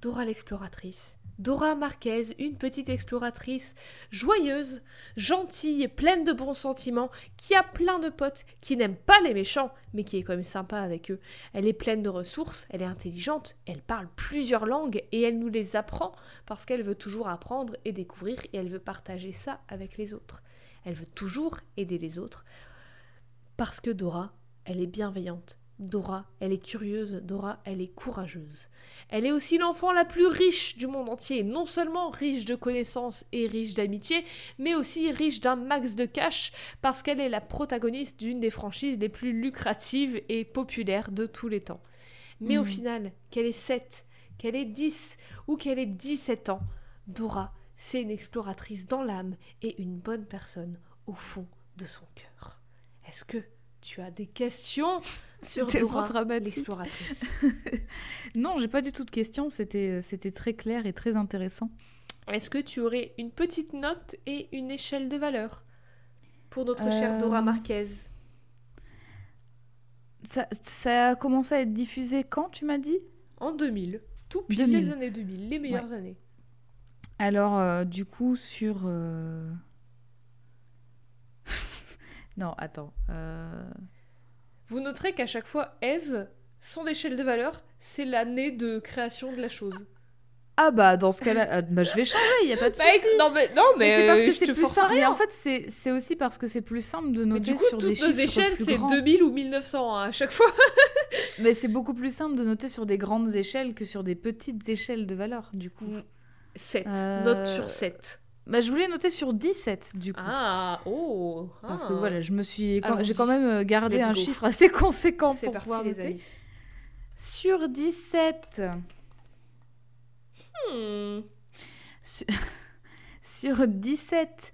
Dora l'exploratrice. Dora Marquez, une petite exploratrice joyeuse, gentille, pleine de bons sentiments, qui a plein de potes, qui n'aime pas les méchants, mais qui est quand même sympa avec eux. Elle est pleine de ressources, elle est intelligente, elle parle plusieurs langues et elle nous les apprend parce qu'elle veut toujours apprendre et découvrir et elle veut partager ça avec les autres. Elle veut toujours aider les autres parce que Dora, elle est bienveillante. Dora, elle est curieuse, Dora, elle est courageuse. Elle est aussi l'enfant la plus riche du monde entier, non seulement riche de connaissances et riche d'amitié, mais aussi riche d'un max de cash, parce qu'elle est la protagoniste d'une des franchises les plus lucratives et populaires de tous les temps. Mais au Mhm. final, qu'elle ait 7, qu'elle ait 10 ou qu'elle ait 17 ans, Dora, c'est une exploratrice dans l'âme et une bonne personne au fond de son cœur. Est-ce que tu as des questions sur Dora l'exploratrice <laughs> Non, j'ai pas du tout de questions. C'était, euh, c'était très clair et très intéressant. Est-ce que tu aurais une petite note et une échelle de valeur pour notre chère Euh, Dora Marquez? Ça, ça a commencé à être diffusé quand, tu m'as dit? En 2000. Tout pile 2000. les années 2000, les meilleures années. Alors, euh, du coup, sur. euh, <laughs> non, attends. euh, Vous noterez qu'à chaque fois, Eve, son échelle de valeur, c'est l'année de création de la chose. Ah bah, dans ce cas-là, bah, je vais changer, il y a pas de <laughs> Bah, souci. non, mais, non, mais, Mais c'est parce euh, que c'est plus simple. Mais en fait, c'est c'est aussi parce que c'est plus simple de Mais noter du coup, sur des toutes nos chiffres échelles, plus c'est grands. 2000 ou 1900 hein, à chaque fois. <laughs> Mais c'est beaucoup plus simple de noter sur des grandes échelles que sur des petites échelles de valeur, du coup. 7. Euh, Note sur 7. Bah, je voulais noter sur 17, du coup. Ah, oh. Parce ah. que voilà, je me suis, quand- Allons-y. j'ai quand même euh, gardé un go. chiffre assez conséquent pour parti, pouvoir les noter. amis. Sur 17, Hmm. <laughs> Sur, sur 17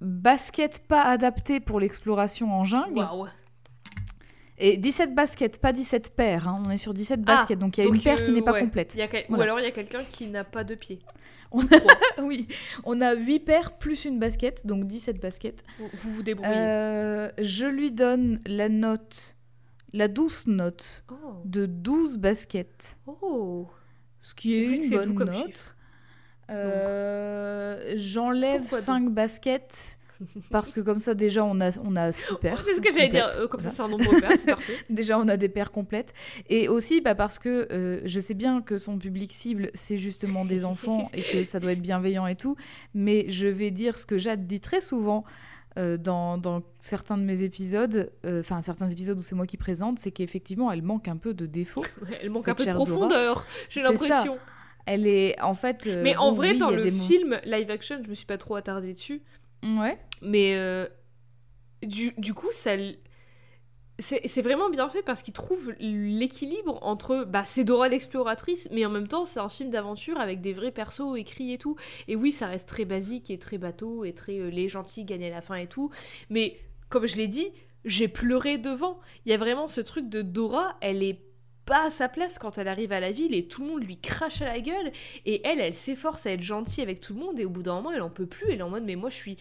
baskets pas adaptées pour l'exploration en jungle. Waouh. Et 17 baskets, pas 17 paires. hein. On est sur 17 Ah, baskets, donc il y a une paire qui euh, n'est pas ouais. complète. Il y a quel- Ou alors il y a quelqu'un qui n'a pas de pied. On <laughs> oui, on a 8 paires plus une basket, donc 17 baskets. Vous vous, vous débrouillez. Euh, je lui donne la note, la douce note Oh. de 12 baskets. Oh. Ce qui est une bonne note. Euh, J'enlève Pourquoi 5 baskets parce que comme ça déjà on a on a six paires. C'est ce que j'allais dire. euh, comme ça, Voilà. c'est un nombre pair, c'est parfait. <laughs> Déjà on a des paires complètes et aussi bah, parce que euh, je sais bien que son public cible c'est justement des enfants et que ça doit être bienveillant et tout, mais je vais dire ce que Jade dit très souvent. euh, dans, dans certains de mes épisodes, euh, enfin certains épisodes où c'est moi qui présente, c'est qu'effectivement elle manque un peu de défauts. <laughs> Ouais, Elle manque un peu de profondeur, j'ai ça. l'impression. Elle est en fait. euh, Mais en bon, vrai, oui, dans le film live action, je me suis pas trop attardée dessus. Ouais. Mais euh, du, du coup, ça. C'est vraiment bien fait parce qu'il trouve l'équilibre entre. Bah, c'est Dora l'exploratrice, mais en même temps, c'est un film d'aventure avec des vrais persos écrits et tout. Et oui, ça reste très basique et très bateau et très euh, les gentils gagnent à la fin et tout. Mais comme je l'ai dit, j'ai pleuré devant. Il y a vraiment ce truc de Dora, elle est pas à sa place quand elle arrive à la ville et tout le monde lui crache à la gueule. Et elle elle s'efforce à être gentille avec tout le monde et au bout d'un moment elle en peut plus. Elle est en mode mais moi je suis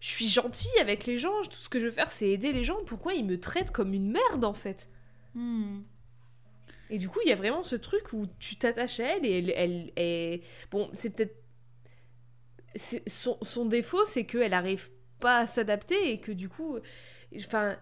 je suis gentille avec les gens tout ce que je veux faire c'est aider les gens. Pourquoi ils me traitent comme une merde en fait? Hmm. et du coup il y a vraiment ce truc où tu t'attaches à elle et elle, elle est bon c'est peut-être son, son défaut c'est qu'elle arrive pas à s'adapter et que du coup enfin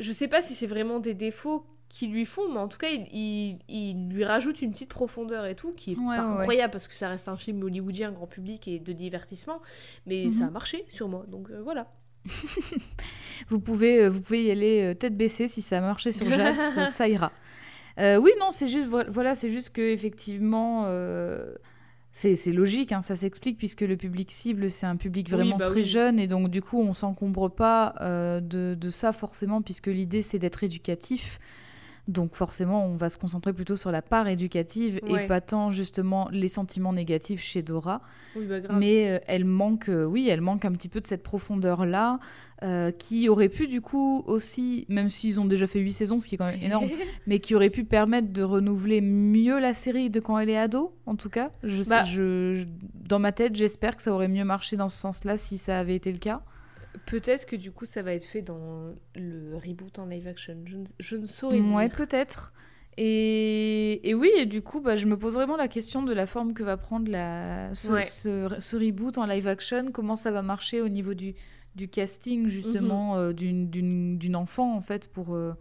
je sais pas si c'est vraiment des défauts qui lui font mais en tout cas il, il- il lui rajoute une petite profondeur et tout qui est Ouais, pas ouais, incroyable parce que ça reste un film hollywoodien grand public et de divertissement mais ça a Mhm. marché sur moi donc euh, voilà <laughs> Vous pouvez, euh, vous pouvez y aller euh, tête baissée si ça a marché sur Jade, ça, <laughs> ça ira. Euh, oui, non, c'est juste, vo- voilà, c'est juste que effectivement, euh, c'est logique, hein, ça s'explique puisque le public cible c'est un public Oui, vraiment bah très oui. jeune et donc du coup on s'encombre pas euh, de, de ça forcément puisque l'idée c'est d'être éducatif. Donc forcément, on va se concentrer plutôt sur la part éducative Ouais. et pas tant justement les sentiments négatifs chez Dora. oui bah grave Mais euh, elle manque, euh, oui, elle manque un petit peu de cette profondeur-là, euh, qui aurait pu du coup aussi, même s'ils ont déjà fait 8 saisons, ce qui est quand même énorme, <laughs> mais qui aurait pu permettre de renouveler mieux la série de quand elle est ado, en tout cas. Je, sais- Bah. je- je- dans ma tête, j'espère que ça aurait mieux marché dans ce sens-là si ça avait été le cas. Peut-être que du coup ça va être fait dans le reboot en live action. Je ne, je ne saurais dire. Ouais, peut-être. Et, et oui, et du coup, bah, je me pose vraiment la question de la forme que va prendre la, ce, Ouais. ce- ce reboot en live action, comment ça va marcher au niveau du, du casting, justement, euh, d'une- enfant, en fait, pour, euh,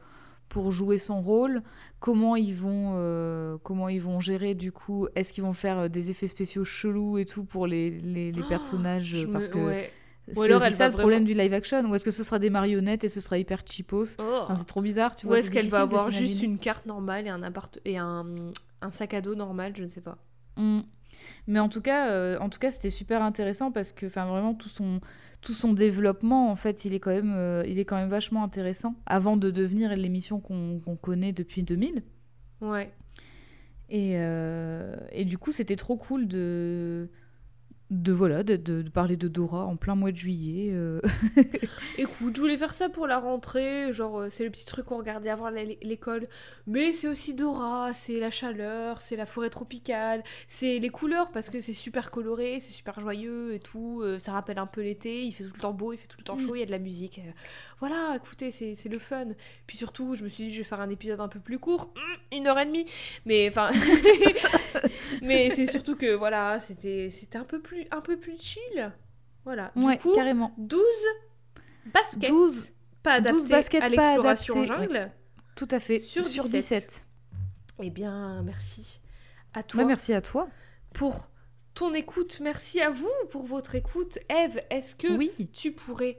pour jouer son rôle? Comment ils vont, euh, comment ils vont gérer, du coup, est-ce qu'ils vont faire des effets spéciaux chelous et tout pour les, les, les Oh, personnages? me- Parce que ouais. Ou alors elle ça le problème vraiment- du live action, ou est-ce que ce sera des marionnettes et ce sera hyper cheapos Oh. Enfin, C'est trop bizarre, tu Ou vois. est-ce c'est qu'elle va avoir juste une carte normale et un appart et un, un sac à dos normal, je ne sais pas. Mm. Mais en tout cas, euh, en tout cas, c'était super intéressant parce que, enfin, vraiment tout son tout son développement, en fait, il est quand même, euh, il est quand même vachement intéressant. Avant de devenir l'émission qu'on qu'on connaît depuis 2000. Ouais. Et, euh, et du coup, c'était trop cool de de voilà de, de- de parler de Dora en plein mois de juillet. euh. <laughs> Écoute, je voulais faire ça pour la rentrée, genre euh, c'est le petit truc qu'on regardait avant l'école, mais c'est aussi Dora, c'est la chaleur, c'est la forêt tropicale, c'est les couleurs parce que c'est super coloré, c'est super joyeux et tout, euh, ça rappelle un peu l'été, il fait tout le temps beau, il fait tout le temps chaud, il y a de la musique. euh, voilà, écoutez, c'est le fun. Puis surtout, je me suis dit, je vais faire un épisode un peu plus court, hum, une heure et demie, mais enfin... <laughs> <laughs> mais c'est surtout que voilà, c'était c'était un peu plus un peu plus chill. Voilà. Du ouais, coup, carrément. 12 baskets 12, pas 12 adaptées baskets à l'exploration jungle. tout à fait. Sur 17. 17. Eh bien, merci à toi Ouais, merci à toi. pour ton écoute. Merci à vous pour votre écoute. Eve, est-ce que Oui. tu pourrais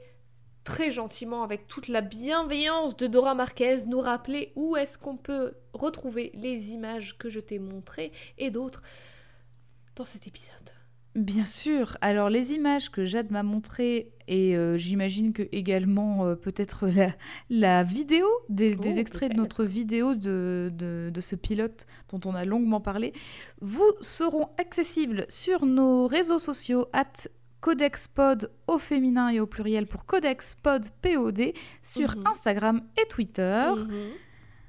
très gentiment, avec toute la bienveillance de Dora Marquez, nous rappeler où est-ce qu'on peut retrouver les images que je t'ai montrées et d'autres dans cet épisode Bien sûr. Alors les images que Jade m'a montrées et euh, j'imagine que également euh, peut-être la, la vidéo, des, des Oh, extraits de notre vidéo de, de, de ce pilote dont on a longuement parlé, vous seront accessibles sur nos réseaux sociaux at codexpod au féminin et au pluriel pour codexpod POD sur Mhm. Instagram et Twitter. Mhm.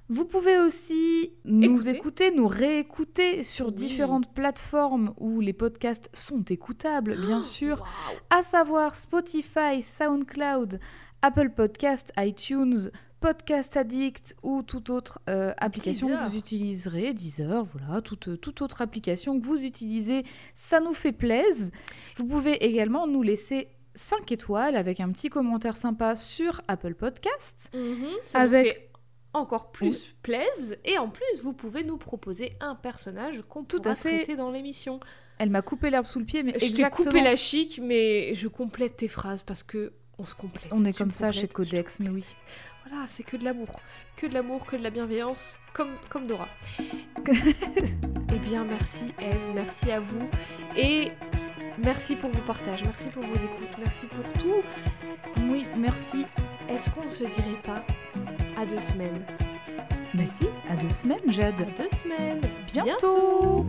Vous pouvez aussi nous Écouter. écouter, nous réécouter sur Oui. différentes plateformes où les podcasts sont écoutables, bien sûr, Waouh. à savoir Spotify, SoundCloud, Apple Podcast, iTunes, Podcast Addict ou toute autre euh, application que vous utiliserez, Deezer, voilà, toute, toute autre application que vous utilisez, ça nous fait plaisir. Vous pouvez également nous laisser 5 étoiles avec un petit commentaire sympa sur Apple Podcast. Mhm, ça Avec- fait encore plus plaise et en plus vous pouvez nous proposer un personnage qu'on Tout pourra à fait. traiter dans l'émission. Elle m'a coupé l'herbe sous le pied, mais Je t'ai coupé la chic mais je complète tes phrases parce que on se complète. On est comme me ça chez complètes, Codex, mais oui. Voilà, c'est que de l'amour. Que de l'amour, que de la bienveillance, comme, comme Dora. <laughs> eh bien, merci Eve, merci à vous. Et merci pour vos partages, merci pour vos écoutes, merci pour tout. Oui, merci. Est-ce qu'on ne se dirait pas à deux semaines? Mais si, à deux semaines, Jade. À deux semaines Bientôt.